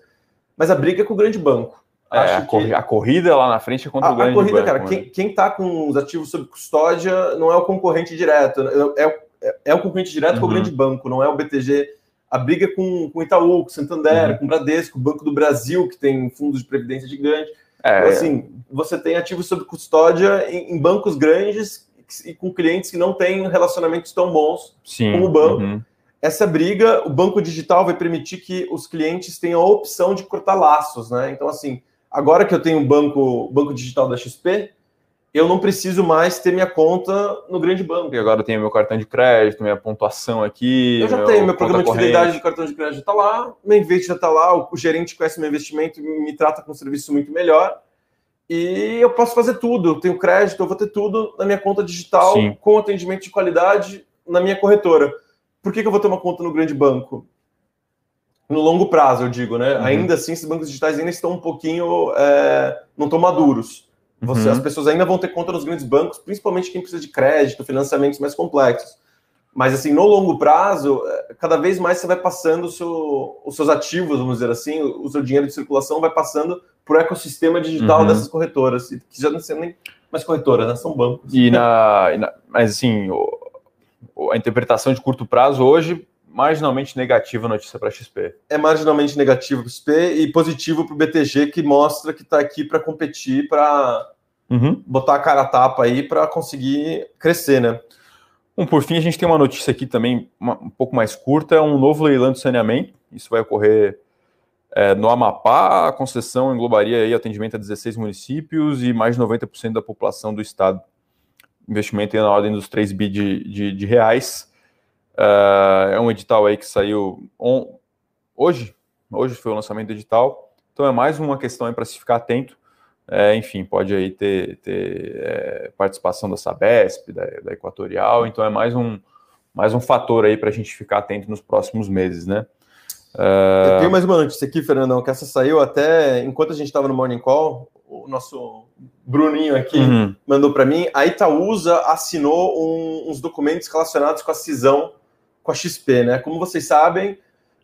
B: mas a briga é com o grande banco.
A: É, a, que... a, corrida lá na frente é contra
B: a,
A: o grande
B: A corrida,
A: banco,
B: cara, né? quem está com os ativos sob custódia não é o concorrente direto, é, é, é o concorrente direto uhum. com o uhum. grande banco, não é o BTG. A briga é com, com Itaú, com Santander, uhum. com Bradesco, o Banco do Brasil, que tem fundos de previdência gigante. É, então, assim, você tem ativos sob custódia em, em, bancos grandes e com clientes que não têm relacionamentos tão bons
A: Sim,
B: como o banco. Uhum essa briga, o banco digital vai permitir que os clientes tenham a opção de cortar laços, né? Então, assim, agora que eu tenho um banco, banco digital da XP, eu não preciso mais ter minha conta no grande banco.
A: E agora eu tenho meu cartão de crédito, minha pontuação aqui.
B: Eu já meu tenho, meu programa de fidelidade de cartão de crédito está lá, meu investimento já está lá, o, gerente conhece meu investimento e me trata com um serviço muito melhor. E eu posso fazer tudo, eu tenho crédito, eu vou ter tudo na minha conta digital, Sim. com atendimento de qualidade na minha corretora por que, que eu vou ter uma conta no grande banco? No longo prazo, eu digo, né? Uhum. Ainda assim, esses bancos digitais ainda estão um pouquinho. É, não estão maduros. Você, uhum. As pessoas ainda vão ter conta nos grandes bancos, principalmente quem precisa de crédito, financiamentos mais complexos. Mas, assim, no longo prazo, é, cada vez mais você vai passando seu, os seus ativos, vamos dizer assim, o seu dinheiro de circulação vai passando para o ecossistema digital uhum. dessas corretoras, que já não são nem mais corretoras, né? São bancos.
A: E na, e na mas, assim, a interpretação de curto prazo hoje, marginalmente negativa a notícia para a XP.
B: É marginalmente negativo para a XP e positivo para o BTG, que mostra que está aqui para competir, para uhum. botar a cara a tapa aí para conseguir crescer, né?
A: Bom, por fim, a gente tem uma notícia aqui também uma, um pouco mais curta, é um novo leilão de saneamento. Isso vai ocorrer é, no Amapá. A concessão englobaria aí atendimento a 16 municípios e mais de 90% da população do estado investimento na ordem dos 3 bi de, de, de reais. Uh, é um edital aí que saiu on, hoje, hoje foi o lançamento do edital, então é mais uma questão para se ficar atento. É, enfim, pode aí ter, ter é, participação da Sabesp, da, da, Equatorial, então é mais um, mais um fator aí para a gente ficar atento nos próximos meses, né?
B: Uh... Eu tenho mais uma notícia aqui, Fernandão, que essa saiu até enquanto a gente estava no Morning Call, o nosso Bruninho aqui uhum. mandou para mim. A Itaúsa assinou um, uns documentos relacionados com a cisão com a XP, né? Como vocês sabem,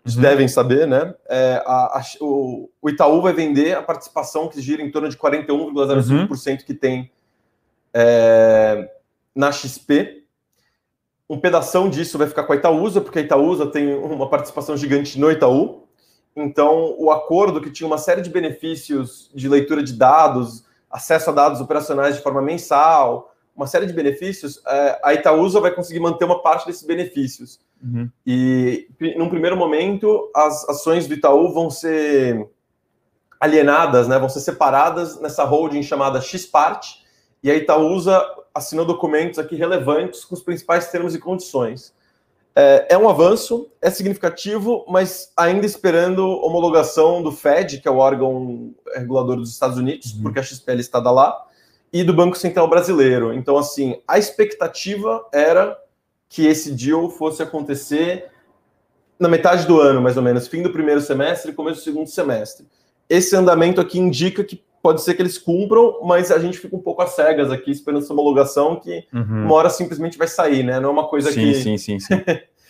B: uhum. devem saber, né? É, a, a, o, o, Itaú vai vender a participação que gira em torno de 41,05% uhum. que tem é, na XP. Um pedaço disso vai ficar com a Itaúsa, porque a Itaúsa tem uma participação gigante no Itaú. Então, o acordo que tinha uma série de benefícios de leitura de dados, acesso a dados operacionais de forma mensal, uma série de benefícios, é, a Itaúsa vai conseguir manter uma parte desses benefícios. Uhum. E, num primeiro momento, as ações do Itaú vão ser alienadas, né, vão ser separadas nessa holding chamada Xpart, e a Itaúsa assinou documentos aqui relevantes com os principais termos e condições. É, é, um avanço, é significativo, mas ainda esperando homologação do Fed, que é o órgão regulador dos Estados Unidos, uhum. porque a XPL está lá, e do Banco Central Brasileiro. Então, assim, a expectativa era que esse deal fosse acontecer na metade do ano, mais ou menos, fim do primeiro semestre e começo do segundo semestre. Esse andamento aqui indica que pode ser que eles cumpram, mas a gente fica um pouco às cegas aqui, esperando essa homologação que uhum. uma hora simplesmente vai sair, né? Não é uma coisa
A: sim,
B: que.
A: Sim, sim, sim.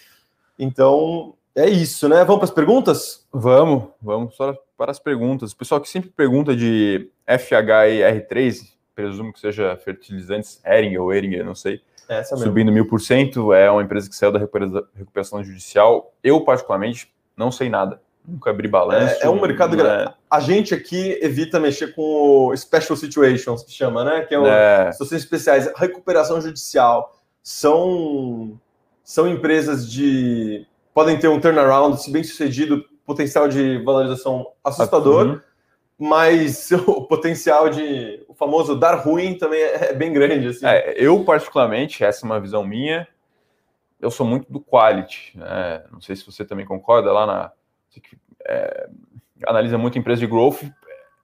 B: então, é isso, né? Vamos para as perguntas?
A: Vamos, vamos para as perguntas. O pessoal que sempre pergunta de FH e R3, presumo que seja fertilizantes Hering ou Heringer, não sei. Essa subindo mil por cento, é uma empresa que saiu da recuperação judicial. Eu, particularmente, não sei nada. Nunca abri balanço.
B: É, é um mercado grande. É... A gente aqui evita mexer com o special situations, que chama, né? Que é, um, é. situações especiais. Recuperação judicial são, são empresas de. podem ter um turnaround, se bem sucedido, potencial de valorização assustador. Uhum mas o potencial de famoso dar ruim também é, é bem grande. Assim.
A: É, eu, particularmente, essa é uma visão minha, eu sou muito do quality. Né? Não sei se você também concorda, lá na. É, analisa muito empresa de growth.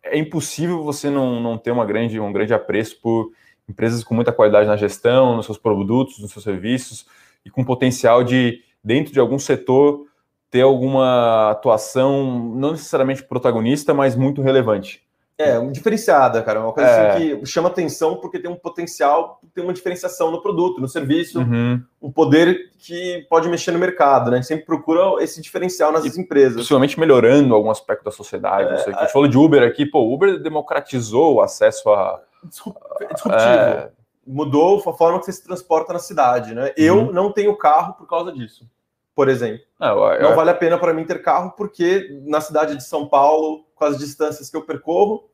A: É impossível você não, não ter uma grande, um grande apreço por empresas com muita qualidade na gestão, nos seus produtos, nos seus serviços, e com potencial de, dentro de algum setor, ter alguma atuação, não necessariamente protagonista, mas muito relevante.
B: É, diferenciada, cara. Uma coisa assim é. assim que chama atenção porque tem um potencial, tem uma diferenciação no produto, no serviço, uhum. um poder que pode mexer no mercado, né? A gente sempre procura esse diferencial nas e, empresas.
A: Possivelmente melhorando algum aspecto da sociedade. É, não sei. A gente falou de Uber aqui, pô, o Uber democratizou o acesso a.
B: Disruptivo. É... Mudou a forma que você se transporta na cidade, né? Uhum. Eu não tenho carro por causa disso por exemplo. Não, eu... não vale a pena para mim ter carro, porque na cidade de São Paulo, com as distâncias que eu percorro,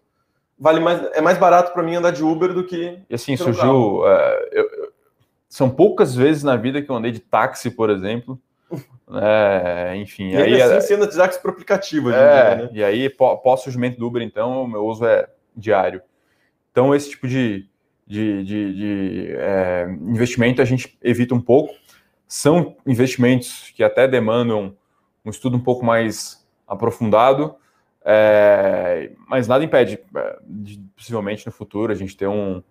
B: vale mais, é mais barato para mim andar de Uber do que.
A: E assim, surgiu. Uh, eu, são poucas vezes na vida que eu andei de táxi, por exemplo. É, enfim,
B: e aí assim, é, você anda de táxi para aplicativo.
A: É, dia, né? E aí, pós surgimento do Uber, então, o meu uso é diário. Então, esse tipo de, de, de, de é, investimento a gente evita um pouco são investimentos que até demandam um estudo um pouco mais aprofundado, é, mas nada impede, é, de, possivelmente no futuro, a gente ter um,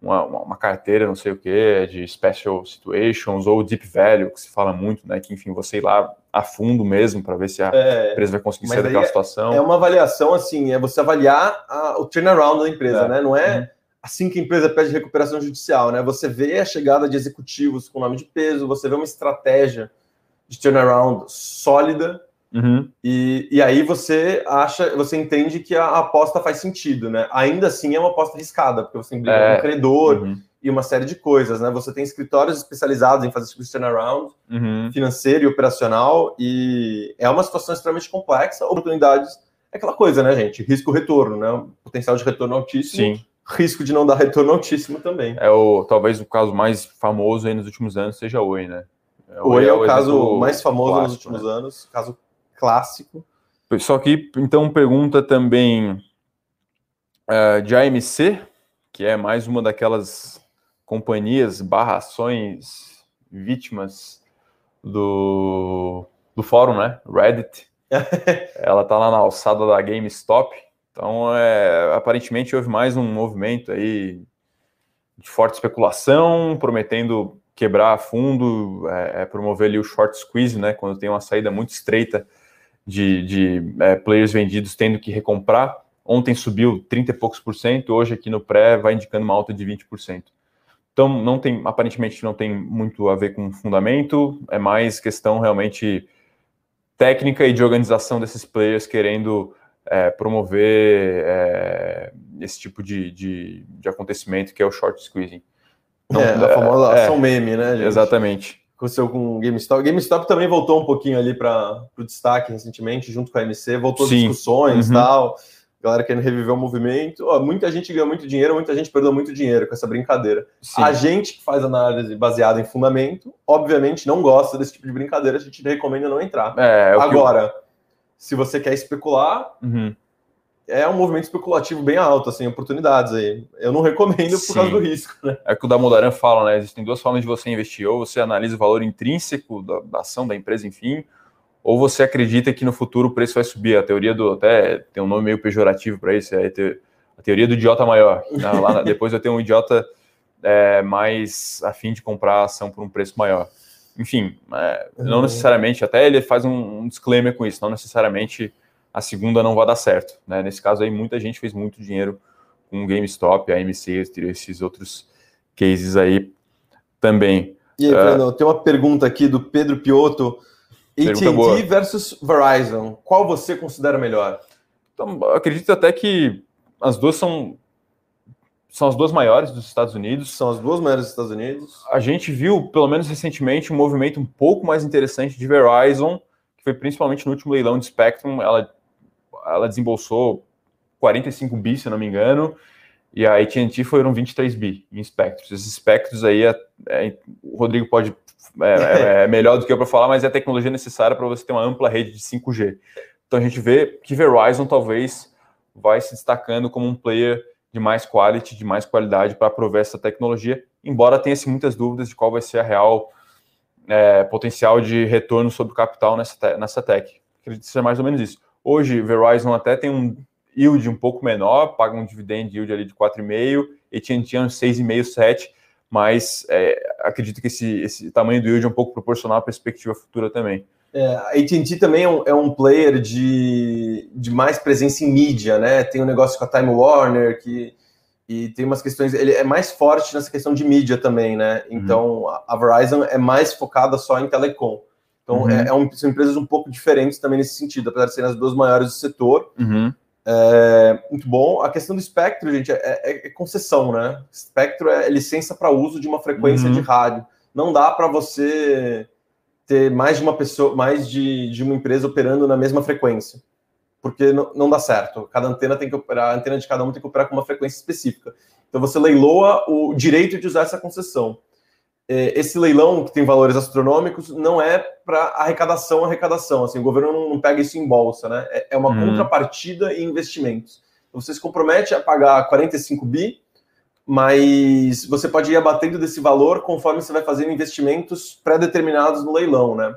A: uma, uma, carteira, não sei o que, de special situations ou deep value, que se fala muito, né? Que enfim, você ir lá a fundo mesmo para ver se a é, empresa vai conseguir sair daquela é, situação.
B: É uma avaliação assim, é você avaliar a, o turnaround da empresa, é. né? Não é. Uhum assim que a empresa pede recuperação judicial, né? Você vê a chegada de executivos com nome de peso, você vê uma estratégia de turnaround sólida, uhum. e, e aí você acha, você entende que a, aposta faz sentido, né? Ainda assim é uma aposta arriscada, porque você implica é. um credor uhum. e uma série de coisas, né? Você tem escritórios especializados em fazer esse tipo de turnaround uhum. financeiro e operacional, e é uma situação extremamente complexa, oportunidades é aquela coisa, né, gente? Risco-retorno, né? Potencial de retorno altíssimo. Sim risco de não dar retorno altíssimo também.
A: É o talvez o caso mais famoso aí nos últimos anos seja o Oi, né?
B: É, Oi, Oi é, é o caso mais famoso clássico, nos últimos né? anos, caso clássico.
A: Só que então pergunta também uh, de AMC, que é mais uma daquelas companhias barrações vítimas do, do fórum, né? Reddit. Ela tá lá na alçada da GameStop então, é, aparentemente houve mais um movimento aí de forte especulação, prometendo quebrar a fundo, é, é, promover ali o short squeeze, né? Quando tem uma saída muito estreita de, de é, players vendidos tendo que recomprar. Ontem subiu 30 e poucos por cento, hoje aqui no pré vai indicando uma alta de 20%. Então, não tem, aparentemente não tem muito a ver com fundamento, é mais questão realmente técnica e de organização desses players querendo é, promover é, esse tipo de, de, de, acontecimento que é o short squeezing.
B: Não, é, a famosa é, ação meme, né, gente?
A: Exatamente.
B: Aconteceu com o GameStop. GameStop também voltou um pouquinho ali para o destaque recentemente, junto com a MC, voltou as discussões e uhum. tal. Galera querendo reviver o movimento. Ó, muita gente ganhou muito dinheiro, muita gente perdeu muito dinheiro com essa brincadeira. Sim. A gente que faz análise baseada em fundamento, obviamente não gosta desse tipo de brincadeira, a gente recomenda não entrar.
A: É, é
B: Agora, se você quer especular, uhum. É um movimento especulativo bem alto, assim, oportunidades aí. Eu não recomendo por Sim. causa do risco, né?
A: É o que o Damodaran fala, né? Existem duas formas de você investir. Ou você analisa o valor intrínseco da, da ação da empresa, enfim, ou você acredita que no futuro o preço vai subir. A teoria do. Até tem um nome meio pejorativo para isso, é a teoria do idiota maior. Né? Lá, depois eu tenho um idiota é, mais afim de comprar a ação por um preço maior enfim, é, não uhum. necessariamente, até ele faz um, um, disclaimer com isso, não necessariamente a segunda não vai dar certo. Né? Nesse caso aí, muita gente fez muito dinheiro com o GameStop, a AMC, esses outros cases aí também.
B: E aí, Fernando, uh, tem uma pergunta aqui do Pedro Piotto. AT&T versus Verizon, qual você considera melhor?
A: Então, acredito até que as duas são são as duas maiores dos Estados Unidos.
B: São as duas maiores dos Estados Unidos.
A: A gente viu, pelo menos recentemente, um movimento um pouco mais interessante de Verizon, que foi principalmente no último leilão de Spectrum. Ela, ela desembolsou 45 bi, se não me engano, e a AT&T foram 23 bi em espectros. Esses espectros aí, é, é, o Rodrigo pode é, é, é melhor do que eu para falar, mas é a tecnologia necessária para você ter uma ampla rede de 5G. Então a gente vê que Verizon talvez vai se destacando como um player de mais quality, de mais qualidade para prover essa tecnologia, embora tenha-se muitas dúvidas de qual vai ser a real é, potencial de retorno sobre o capital nessa, nessa tech. Acredito ser mais ou menos isso. Hoje, Verizon até tem um yield um pouco menor, paga um dividend yield ali de 4,5, AT&T é uns 6,5, 7, mas é, acredito que esse, esse tamanho do yield é um pouco proporcional à perspectiva futura também.
B: É, a AT&T também é um, é um, player de, de mais presença em mídia, né? Tem um negócio com a Time Warner que e tem umas questões. Ele é mais forte nessa questão de mídia também, né? Uhum. Então uhum. a Verizon é mais focada só em telecom. Então uhum. é, é um, são empresas um pouco diferentes também nesse sentido, apesar de serem as duas maiores do setor.
A: Uhum.
B: É, muito bom. A questão do espectro, gente, é, é, é concessão, né? Espectro é licença para uso de uma frequência de uhum. rádio. Não dá para você ter mais de uma pessoa, mais de, de uma empresa operando na mesma frequência. Porque não, não dá certo. Cada antena tem que operar, a antena de cada um tem que operar com uma frequência específica. Então você leiloa o direito de usar essa concessão. É, esse leilão, que tem valores astronômicos, não é para arrecadação, arrecadação. Assim, o governo não pega isso em bolsa, né? É, é uma uhum. contrapartida e investimentos. Você se compromete a pagar 45 bi mas você pode ir abatendo desse valor conforme você vai fazendo investimentos pré-determinados no leilão, né?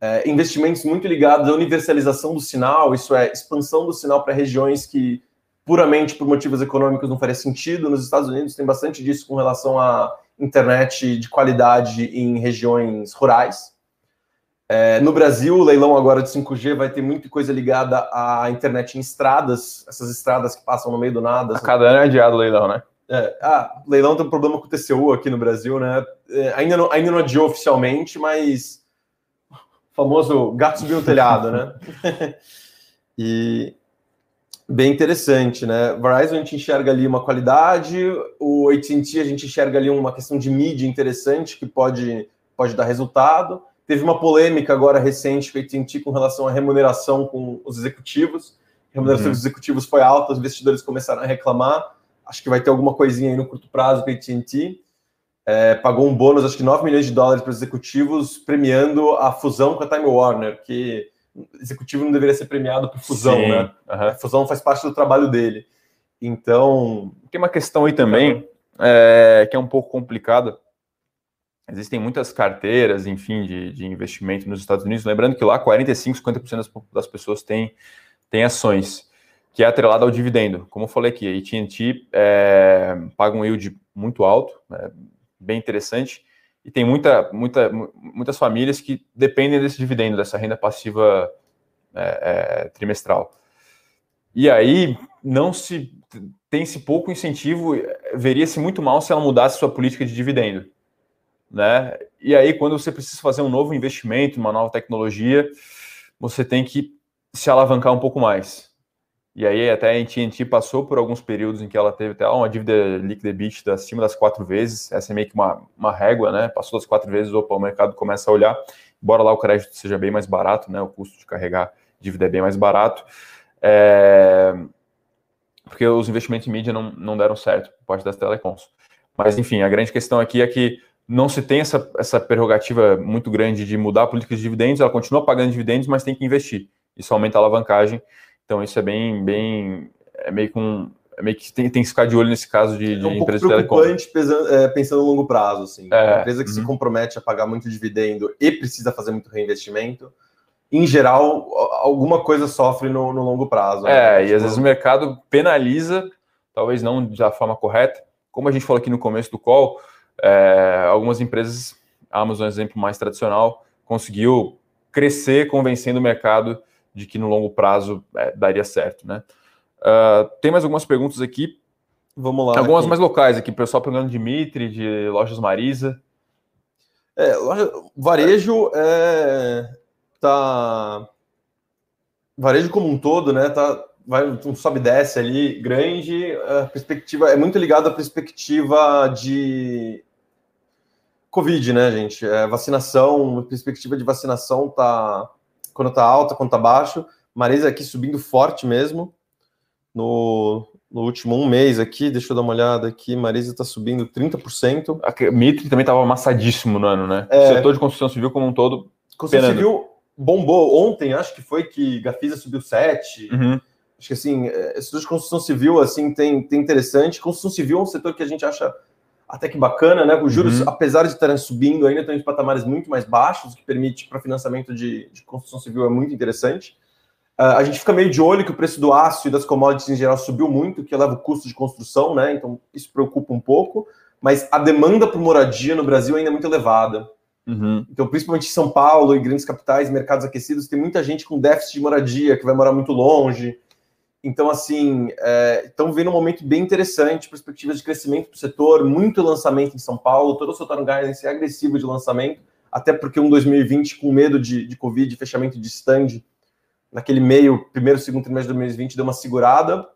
B: É, investimentos muito ligados à universalização do sinal, isso é, expansão do sinal para regiões que puramente por motivos econômicos não faria sentido. Nos Estados Unidos tem bastante disso com relação à internet de qualidade em regiões rurais. É, no Brasil, o leilão agora de 5G vai ter muita coisa ligada à internet em estradas, essas estradas que passam no meio do nada.
A: A cada ano é adiado o leilão, né?
B: É, ah, leilão tem um problema com o TCU aqui no Brasil, né? É, ainda, não, ainda não adiou oficialmente, mas o famoso gato subiu no telhado, né? e bem interessante, né? Verizon a gente enxerga ali uma qualidade, o AT&T a gente enxerga ali uma questão de mídia interessante que pode, pode dar resultado. Teve uma polêmica agora recente com a AT&T com relação à remuneração com os executivos. A remuneração uhum. dos executivos foi alta, os investidores começaram a reclamar acho que vai ter alguma coisinha aí no curto prazo com a AT&T. É, pagou um bônus, acho que 9 milhões de dólares para os executivos, premiando a fusão com a Time Warner, que executivo não deveria ser premiado por fusão, Sim, né? Uhum. Fusão faz parte do trabalho dele. Então.
A: Tem uma questão aí também é, que é um pouco complicada. Existem muitas carteiras, enfim, de, de investimento nos Estados Unidos. Lembrando que lá 45, 50% das, das pessoas têm, têm ações que é atrelada ao dividendo. Como eu falei aqui, a AT&T é, paga um yield muito alto, é, bem interessante, e tem muita, muita, muitas famílias que dependem desse dividendo, dessa renda passiva é, é trimestral. E aí não se tem-se pouco incentivo, veria-se muito mal se ela mudasse sua política de dividendo. Né? E aí, quando você precisa fazer um novo investimento, uma nova tecnologia, você tem que se alavancar um pouco mais. E aí até a AT&T passou por alguns períodos em que ela teve até uma dívida líquida EBITDA acima das quatro vezes, essa é meio que uma, uma régua, né? Passou das quatro vezes, opa, o mercado começa a olhar, embora lá o crédito seja bem mais barato, né? O custo de carregar dívida é bem mais barato, é... porque os investimentos em mídia não, não deram certo por parte das telecoms. Mas enfim, a grande questão aqui é que não se tem essa, essa prerrogativa muito grande de mudar a política de dividendos, ela continua pagando dividendos, mas tem que investir. Isso aumenta a alavancagem então isso é bem, bem, é meio com é meio que tem, tem que ficar de olho nesse caso de, de
B: é um
A: empresa
B: telecom. Pensando, é, pensando no longo prazo, assim. É, uma empresa que uhum. se compromete a pagar muito dividendo e precisa fazer muito reinvestimento, em geral, alguma coisa sofre no, no longo prazo.
A: Né? É, e às vezes o mercado penaliza, talvez não da forma correta. Como a gente falou aqui no começo do call, é, algumas empresas, a Amazon, exemplo mais tradicional, conseguiu crescer convencendo o mercado de que no longo prazo é, daria certo, né? Uh, tem mais algumas perguntas aqui.
B: Vamos lá.
A: Algumas aqui. mais locais aqui, pessoal pegando Dimitri, de Lojas Marisa.
B: É, loja, varejo é, tá. Varejo como um todo, né? Tá, vai um sobe desce ali grande. A perspectiva é muito ligada à perspectiva de Covid, né, gente? É, vacinação, perspectiva de vacinação tá quando tá alta, quando tá baixo. Marisa aqui subindo forte mesmo. No, no último um mês aqui, deixa eu dar uma olhada aqui, Marisa está subindo 30%.
A: A Mitre também estava amassadíssimo no ano, né? É, o setor de construção civil como um todo.
B: Construção penando. civil bombou ontem, acho que foi que Gafisa subiu 7. Uhum. Acho que assim, é, setor de construção civil assim tem, tem interessante. Construção civil é um setor que a gente acha até que bacana, né? Os juros, uhum. apesar de estarem subindo, ainda estão em patamares muito mais baixos, o que permite para financiamento de, de construção civil é muito interessante. Uh, a gente fica meio de olho que o preço do aço e das commodities em geral subiu muito, que eleva o custo de construção, né? Então isso preocupa um pouco. Mas a demanda por moradia no Brasil ainda é muito elevada. Uhum. Então, principalmente em São Paulo e grandes capitais, mercados aquecidos, tem muita gente com déficit de moradia, que vai morar muito longe. Então, assim, é, vendo um momento bem interessante, perspectivas de crescimento do setor, muito lançamento em São Paulo, todo o setor guidance é agressivo de lançamento, até porque um 2020 com medo de, de Covid, fechamento de stand, naquele meio, primeiro, segundo trimestre de 2020, deu uma segurada.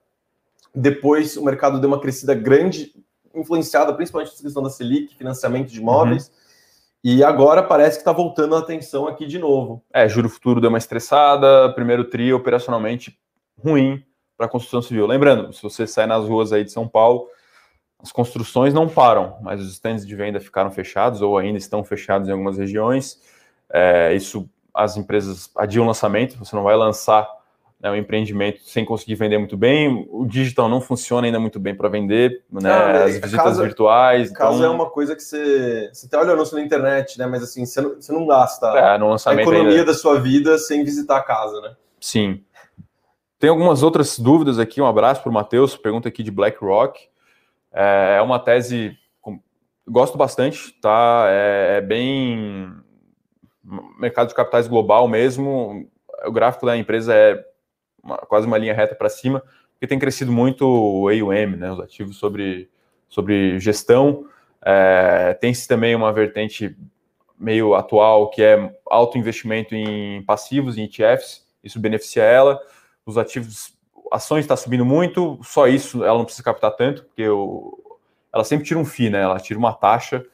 B: Depois o mercado deu uma crescida grande, influenciada principalmente pela questão da Selic, financiamento de imóveis. Uhum. E agora parece que está voltando a atenção aqui de novo.
A: É, juro futuro deu uma estressada, primeiro trio operacionalmente ruim para a construção civil. Lembrando, se você sai nas ruas aí de São Paulo, as construções não param, mas os estandes de venda ficaram fechados ou ainda estão fechados em algumas regiões. É, isso as empresas adiam o lançamento, você não vai lançar né, um empreendimento sem conseguir vender muito bem. O digital não funciona ainda muito bem para vender, né? Ah, as visitas casa, virtuais.
B: Casa então... é uma coisa que você. Você até olha anúncio na internet, né? Mas assim, você não, você não gasta
A: é,
B: a economia ainda... da sua vida sem visitar a casa, né?
A: Sim. Tem algumas outras dúvidas aqui. Um abraço para o Matheus, pergunta aqui de BlackRock. É, é uma tese. Gosto bastante, tá? É, é bem mercado de capitais global mesmo, o gráfico da empresa é uma, quase uma linha reta para cima, porque tem crescido muito o AUM, né, os ativos sobre, sobre gestão. É, Tem-se também uma vertente meio atual, que é alto investimento em passivos, em ETFs, isso beneficia ela. Os ativos, ações está subindo muito, só isso ela não precisa captar tanto, porque o, ela sempre tira um FII, né? Ela tira uma taxa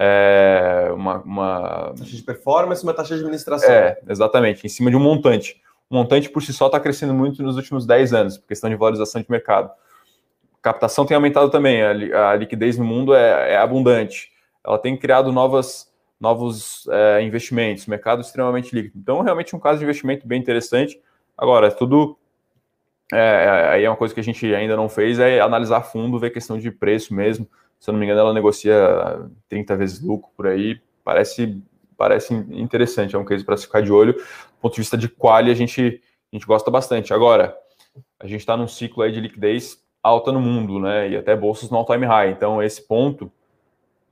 A: é, uma, uma,
B: taxa de performance, uma taxa de administração.
A: É, exatamente, em cima de um montante. O montante por si só está crescendo muito nos últimos 10 anos, por questão de valorização de mercado. Captação tem aumentado também, a, a liquidez no mundo é, é, abundante. Ela tem criado novas, novos é, investimentos, mercado extremamente líquido. Então, realmente um caso de investimento bem interessante. Agora, tudo é, aí é uma coisa que a gente ainda não fez, é analisar fundo, ver questão de preço mesmo, se eu não me engano, ela negocia 30 vezes lucro por aí. Parece, parece interessante, é um case para se ficar de olho. Do ponto de vista de quali, a gente, a gente gosta bastante. Agora, a gente está num ciclo aí de liquidez alta no mundo, né? E até bolsas no all-time high. Então, esse ponto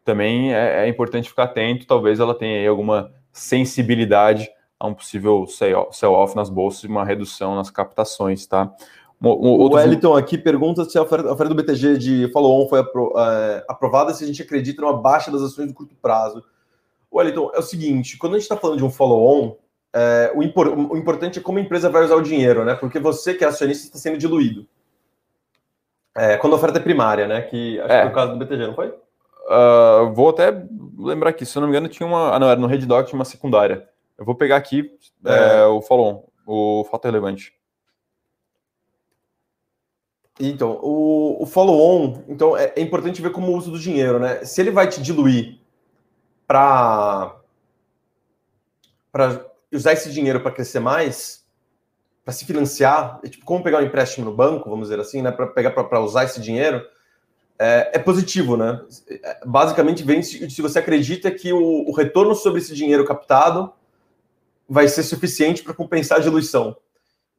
A: também é, é importante ficar atento. Talvez ela tenha aí alguma sensibilidade a um possível sell-off nas bolsas e uma redução nas captações, tá?
B: O Wellington aqui pergunta se a oferta, a oferta do BTG de follow-on foi apro, é, aprovada se a gente acredita numa baixa das ações de curto prazo. Wellington, é o seguinte, quando a gente está falando de um follow-on, é, o, impor, o, importante é como a empresa vai usar o dinheiro, né? Porque você, que é acionista, está sendo diluído. É, quando a oferta é primária, né? Que acho é. que foi o caso do BTG, não foi?
A: Uh, vou até lembrar aqui, se eu não me engano, tinha uma. Ah, não, era no Red Dog, tinha uma secundária. Eu vou pegar aqui é. É, o follow-on, o fato relevante.
B: Então, o, o follow-on, então é, é, importante ver como o uso do dinheiro, né? Se ele vai te diluir para para usar esse dinheiro para crescer mais, para se financiar, é tipo como pegar um empréstimo no banco, vamos dizer assim, né? Para pegar para usar esse dinheiro, é, é, positivo, né? É, basicamente vem se, se você acredita que o, o retorno sobre esse dinheiro captado vai ser suficiente para compensar a diluição.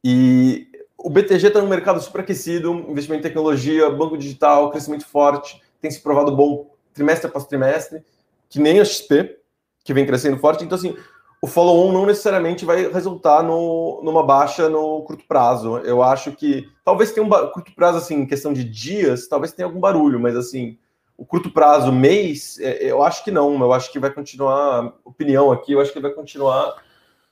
B: E o BTG está no mercado superaquecido, investimento em tecnologia, banco digital, crescimento forte, tem se provado bom trimestre após trimestre, que nem a XP, que vem crescendo forte. Então, assim, o follow-on não necessariamente vai resultar no, numa baixa no curto prazo. Eu acho que talvez tenha um curto prazo, assim, em questão de dias, talvez tenha algum barulho, mas assim, o curto prazo, mês, é, eu acho que não. Eu acho que vai continuar, opinião aqui, eu acho que vai continuar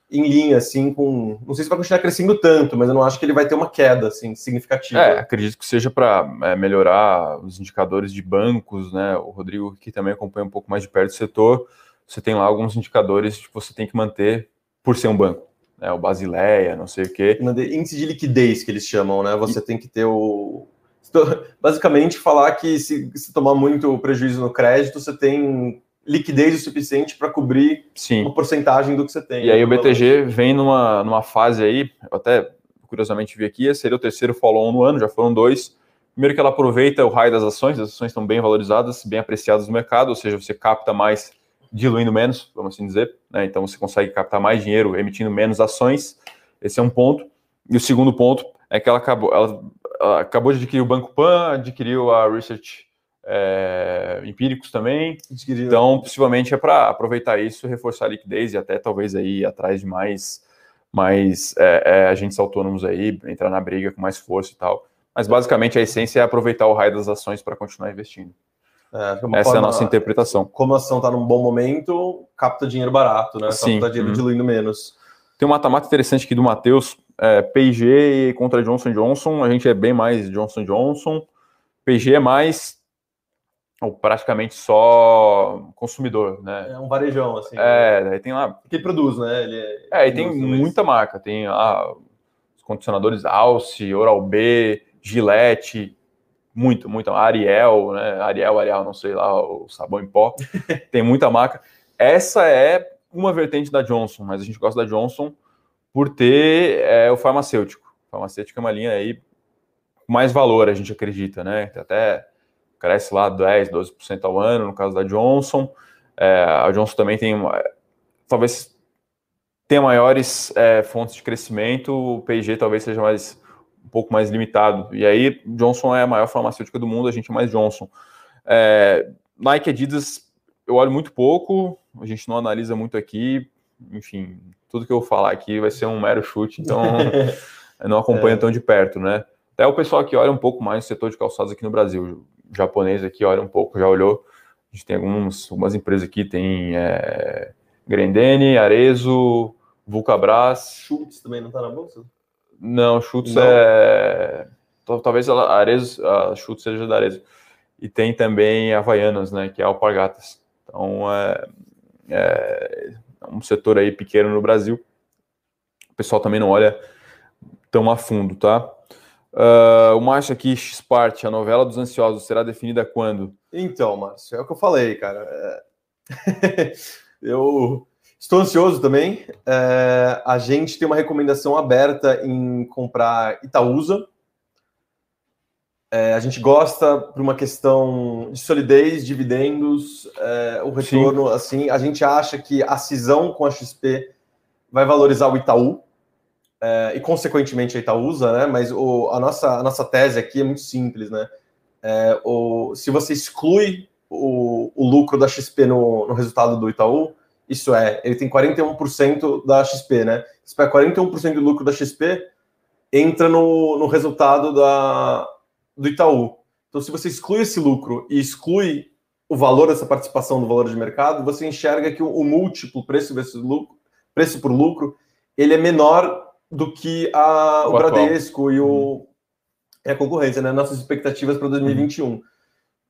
B: em linha, assim, com. Não sei se vai continuar crescendo tanto, mas eu não acho que ele vai ter uma queda, assim, significativa.
A: É, acredito que seja para é, melhorar os indicadores de bancos, né? O Rodrigo, que também acompanha um pouco mais de perto do setor você tem lá alguns indicadores que você tem que manter por ser um banco. Né, o Basileia, não sei o quê.
B: Índice de liquidez que eles chamam, né? Você e... tem que ter o. Basicamente, falar que se, se tomar muito prejuízo no crédito, você tem liquidez o suficiente para cobrir
A: Sim.
B: uma porcentagem do que você tem.
A: E aí o BTG vem numa, numa fase aí, eu até curiosamente vi aqui, seria o terceiro follow-on no ano, já foram dois. Primeiro que ela aproveita o raio das ações, as ações estão bem valorizadas, bem apreciadas no mercado, ou seja, você capta mais diluindo menos, vamos assim dizer. Né? Então você consegue captar mais dinheiro emitindo menos ações. Esse é um ponto. E o segundo ponto é que ela acabou, ela, ela acabou de adquirir o Banco Pan, adquiriu a Research é, Empíricos também. Então, possivelmente é para aproveitar isso, reforçar a liquidez e até talvez aí ir atrás de mais, mais é, é, agentes autônomos aí, entrar na briga com mais força e tal. Mas basicamente a essência é aproveitar o raio das ações para continuar investindo. É, Essa forma, é a nossa interpretação.
B: Como a ação está num bom momento, capta dinheiro barato, né?
A: Sim.
B: Capta dinheiro uhum. diluindo menos.
A: Tem uma mata interessante aqui do Matheus, é, P&G contra Johnson Johnson, a gente é bem mais Johnson Johnson, P&G é mais ou praticamente só consumidor, né?
B: É um varejão, assim.
A: É, né? tem lá...
B: Que produz, né? Ele é,
A: é e tem muita marca, tem ah, os condicionadores Alce, Oral-B, Gillette, muito, muito. Ariel, né? Ariel, Ariel, não sei lá, o sabão em pó. Tem muita marca. Essa é uma vertente da Johnson, mas a gente gosta da Johnson por ter é, o farmacêutico. O farmacêutico é uma linha aí com mais valor, a gente acredita, né? Até cresce lá 10, 12% ao ano, no caso da Johnson. É, a Johnson também tem, talvez tenha maiores é, fontes de crescimento, o P&G talvez seja mais um pouco mais limitado. E aí, Johnson é a maior farmacêutica do mundo, a gente é mais Johnson. É, Nike Adidas, eu olho muito pouco, a gente não analisa muito aqui, enfim, tudo que eu falar aqui vai ser um mero chute, então eu não acompanho é. tão de perto, né? Até o pessoal que olha um pouco mais o setor de calçados aqui no Brasil, japonês aqui olha um pouco, já olhou, a gente tem alguns, algumas empresas aqui, tem é, Grendene, Arezo, Vulcabras.
B: Schultz também não está na bolsa?
A: Não, Schultz Não. é. Talvez a Arezzo, a Schultz seja da Arezzo. E tem também Havaianas, né? Que é Alpargatas. Então é, é um setor aí pequeno no Brasil. O pessoal também não olha tão a fundo, tá? Uh, o Márcio aqui, X-Part, a novela dos ansiosos será definida quando?
B: Então, Márcio, é o que eu falei, cara. É... eu Estou ansioso também. É, a gente tem uma recomendação aberta em comprar Itaúsa. É, a gente gosta por uma questão de solidez, dividendos, é, o retorno. Sim. Assim, a gente acha que a cisão com a XP vai valorizar o Itaú é, e, consequentemente, a Itaúsa, né? Mas o, a, nossa, a nossa tese aqui é muito simples, né? É, o, se você exclui o, o lucro da XP no, no resultado do Itaú, isso é, ele tem 41% da XP, né? Se pega 41% do lucro da XP, entra no, no resultado da, do Itaú. Então, se você exclui esse lucro e exclui o valor dessa participação do valor de mercado, você enxerga que o, o múltiplo preço versus lucro, preço por lucro, ele é menor do que a, o, o Bradesco e o, uhum. a concorrência, né? Nossas expectativas para 2021. Uhum.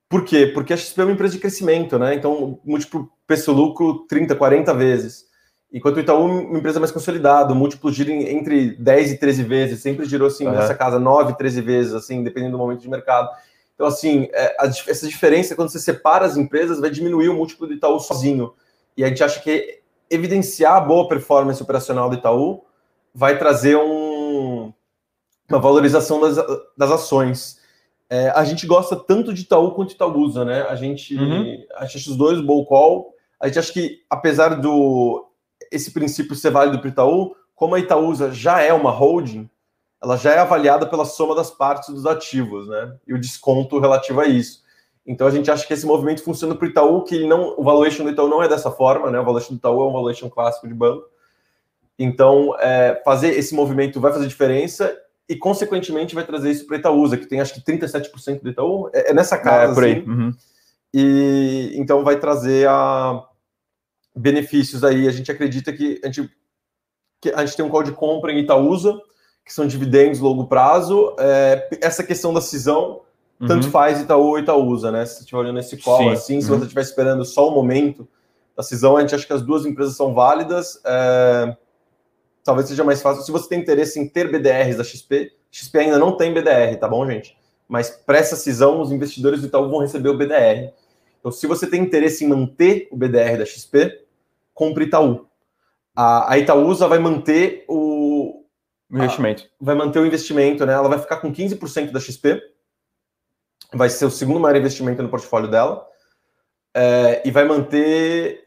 B: Por quê? Porque a XP é uma empresa de crescimento, né? Então, múltiplo preço-lucro 30, 40 vezes. Enquanto o Itaú é uma empresa mais consolidada, o múltiplo gira entre 10 e 13 vezes, sempre girou assim, uhum. nessa casa 9, 13 vezes, assim, dependendo do momento de mercado. Então, assim, é, a, essa diferença, quando você separa as empresas, vai diminuir o múltiplo do Itaú sozinho. E a gente acha que evidenciar a boa performance operacional do Itaú vai trazer um, uma valorização das, das ações. É, a gente gosta tanto de Itaú quanto de Itaúsa, né? A gente uhum. acha os dois bom call. A gente acha que, apesar do esse princípio ser válido para Itaú, como a Itaúsa já é uma holding, ela já é avaliada pela soma das partes dos ativos, né? E o desconto relativo a isso. Então a gente acha que esse movimento funciona para o Itaú, que não, o valuation do Itaú não é dessa forma, né? O valuation do Itaú é um valuation clássico de banco. Então, é, fazer esse movimento vai fazer diferença e, consequentemente, vai trazer isso para Itaúsa, que tem acho que 37% do Itaú. É, é nessa casa. É, por aí. Assim, uhum. E então vai trazer a benefícios aí. A gente acredita que a gente, que a gente tem um call de compra em Itaúsa, que são dividendos longo prazo. É, essa questão da cisão uhum. tanto faz Itaú ou Itaúsa, né? Se você estiver olhando esse call Sim. assim, uhum. se você estiver esperando só o momento da cisão, a gente acha que as duas empresas são válidas. É, talvez seja mais fácil. Se você tem interesse em ter BDRs da XP, XP ainda não tem BDR, tá bom, gente? Mas para essa cisão, os investidores do Itaú vão receber o BDR. Então, se você tem interesse em manter o BDR da XP, compre Itaú. A, a Itaúsa vai manter o,
A: investimento.
B: A, vai manter o investimento, né? Ela vai ficar com 15% da XP vai ser o segundo maior investimento no portfólio dela. É, e vai manter.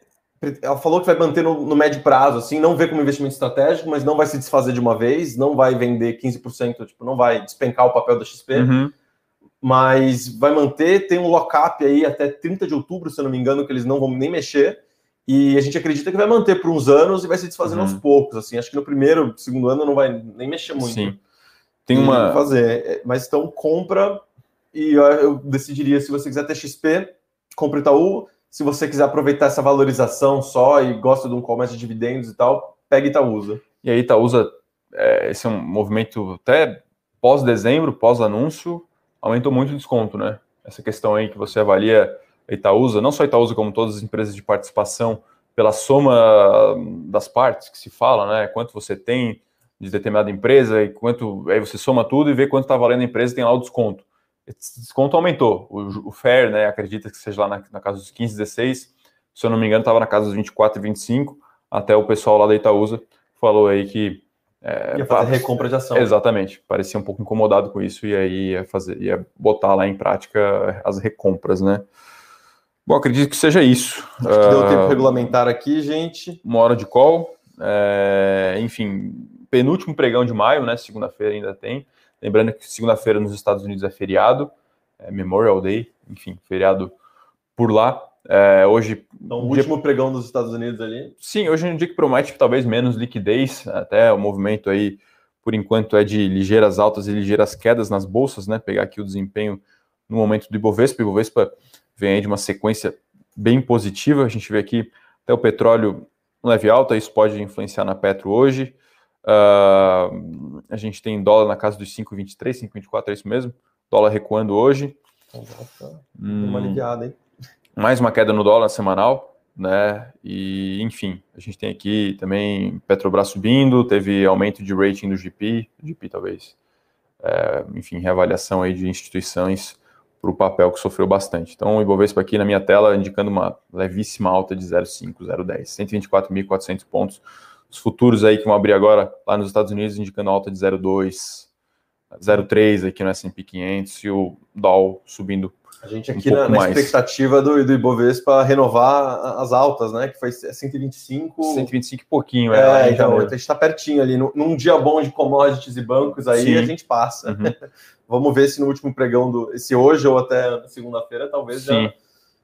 B: Ela falou que vai manter no, no, médio prazo, assim, não vê como investimento estratégico, mas não vai se desfazer de uma vez, não vai vender 15%, tipo, não vai despencar o papel da XP, uhum. mas vai manter, tem um lock-up aí até 30 de outubro, se eu não me engano, que eles não vão nem mexer. E a gente acredita que vai manter por uns anos e vai se desfazendo uhum. aos poucos. Assim, acho que no primeiro, segundo ano não vai nem mexer muito. Sim.
A: Tem uma.
B: Fazer. É, mas então compra e eu decidiria, se você quiser ter XP, compre Itaú. Se você quiser aproveitar essa valorização só e gosta de um comércio de dividendos e tal, pegue Itaúsa.
A: E aí, Itaúsa, é, esse é um movimento até pós-dezembro, pós-anúncio, aumentou muito o desconto, né? Essa questão aí que você avalia Itaúsa, não só Itaúsa, como todas as empresas de participação, pela soma das partes que se fala, né? Quanto você tem de determinada empresa e quanto. Aí você soma tudo e vê quanto está valendo a empresa e tem lá o desconto esse desconto aumentou. O, o FAIR, né, acredita que seja lá na, na, casa dos 15, 16, se eu não me engano, estava na casa dos 24 e 25, até o pessoal lá da Itaúsa falou aí que.
B: É, ia fazer recompra de ação.
A: Exatamente, parecia um pouco incomodado com isso e aí ia, fazer, ia botar lá em prática as recompras, né? Bom, acredito que seja isso.
B: Acho que deu uh, tempo regulamentar aqui, gente.
A: Uma hora de call. É, enfim, penúltimo pregão de maio, né? Segunda-feira ainda tem. Lembrando que segunda-feira nos Estados Unidos é feriado, é Memorial Day, enfim, feriado por lá. É, hoje.
B: Então, o último dia... pregão dos Estados Unidos ali?
A: Sim, hoje é um dia que promete talvez menos liquidez, até o movimento aí, por enquanto, é de ligeiras altas e ligeiras quedas nas bolsas, né? Pegar aqui o desempenho no momento do Ibovespa. O Ibovespa vem aí de uma sequência bem positiva. A gente vê aqui até o petróleo leve alta, isso pode influenciar na Petro hoje. Uh, a gente tem dólar na casa dos 5,23, 5,24, é isso mesmo? Dólar recuando hoje.
B: Hum, uma aliviada, hein?
A: Mais uma queda no dólar semanal, né? E, enfim, a gente tem aqui também Petrobras subindo, teve aumento de rating do GP, GP talvez, é, enfim, reavaliação aí de instituições para o papel que sofreu bastante. Então, o Ibovespa aqui na minha tela indicando uma levíssima alta de 0,5, 0,10, 124.400 pontos os futuros aí que vão abrir agora lá nos Estados Unidos indicando alta de 0,2, 0,3 aqui no S&P 500 e o Dow subindo
B: a gente aqui um na, na expectativa do, do Ibovespa renovar as altas, né? Que foi 125.
A: 125 e pouquinho,
B: é. é então, a gente está pertinho ali. Num, dia bom de commodities e bancos, aí Sim. a gente passa. Uhum. Vamos ver se no último pregão do. Se hoje ou até segunda-feira, talvez Sim. já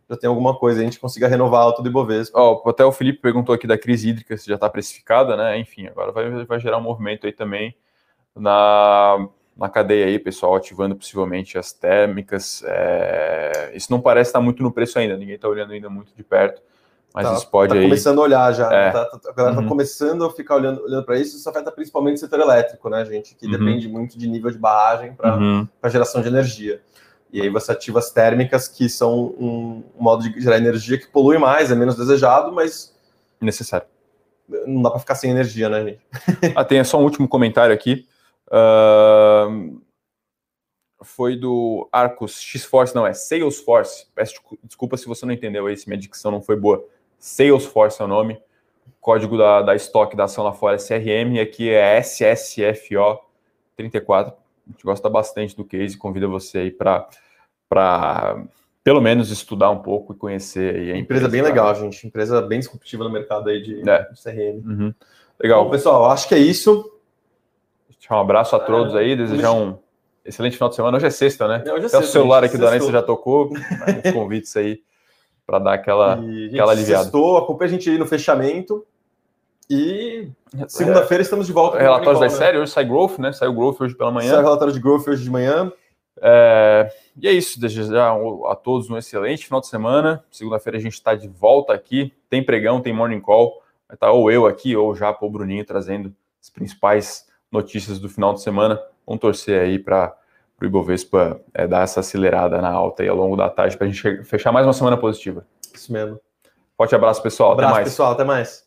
B: já tem alguma coisa, a gente consiga renovar a alta do Ibovespa.
A: Até o Felipe perguntou aqui da crise hídrica, se já está precificada, né? Enfim, agora vai, vai gerar um movimento aí também na, na cadeia aí, pessoal, ativando possivelmente as térmicas. É... Isso não parece estar muito no preço ainda, ninguém está olhando ainda muito de perto, mas tá, isso pode tá aí...
B: começando a olhar já, é. tá, tá, a galera está uhum. começando a ficar olhando, olhando para isso, isso afeta principalmente o setor elétrico, né, gente, que uhum. depende muito de nível de barragem para uhum. geração de energia. E aí você ativa as térmicas, que são um modo de gerar energia que polui mais, é menos desejado, mas.
A: Necessário.
B: Não dá para ficar sem energia, né, gente?
A: ah, tem só um último comentário aqui. Uh, foi do Arcos X-Force, não, é Salesforce. Peço desculpa se você não entendeu aí, se minha dicção não foi boa. Salesforce é o nome. O código da, da estoque da ação lá fora é CRM e aqui é SSFO 34 a gente gosta bastante do case, convida você aí para pelo menos estudar um pouco e conhecer aí
B: a empresa. Empresa bem legal, gente. Empresa bem disruptiva no mercado aí de, é. de CRM.
A: Uhum. Legal.
B: Bom, pessoal, acho que é isso.
A: Um abraço a todos aí, desejar um excelente final de semana. Hoje é sexta, né?
B: É, hoje é sexta,
A: o celular aqui do. Anessa já tocou. Convites aí para dar aquela,
B: E, gente,
A: aquela aliviada.
B: sextou, acompanha a gente aí no fechamento. E segunda-feira estamos de volta.
A: Relatórios da
B: né?
A: série, hoje sai Growth, né? Saiu Growth hoje pela manhã.
B: Sai o relatório de growth hoje de manhã.
A: É, e é isso, desejar a todos um excelente final de semana. Segunda-feira a gente está de volta aqui. Tem pregão, tem morning call. Vai estar ou eu aqui ou já o Bruninho trazendo as principais notícias do final de semana. Vamos torcer aí para o Ibovespa é, dar essa acelerada na alta aí ao longo da tarde para a gente fechar mais uma semana positiva.
B: Isso mesmo.
A: Forte abraço, pessoal.
B: abraço,
A: Até mais.
B: pessoal. Até mais.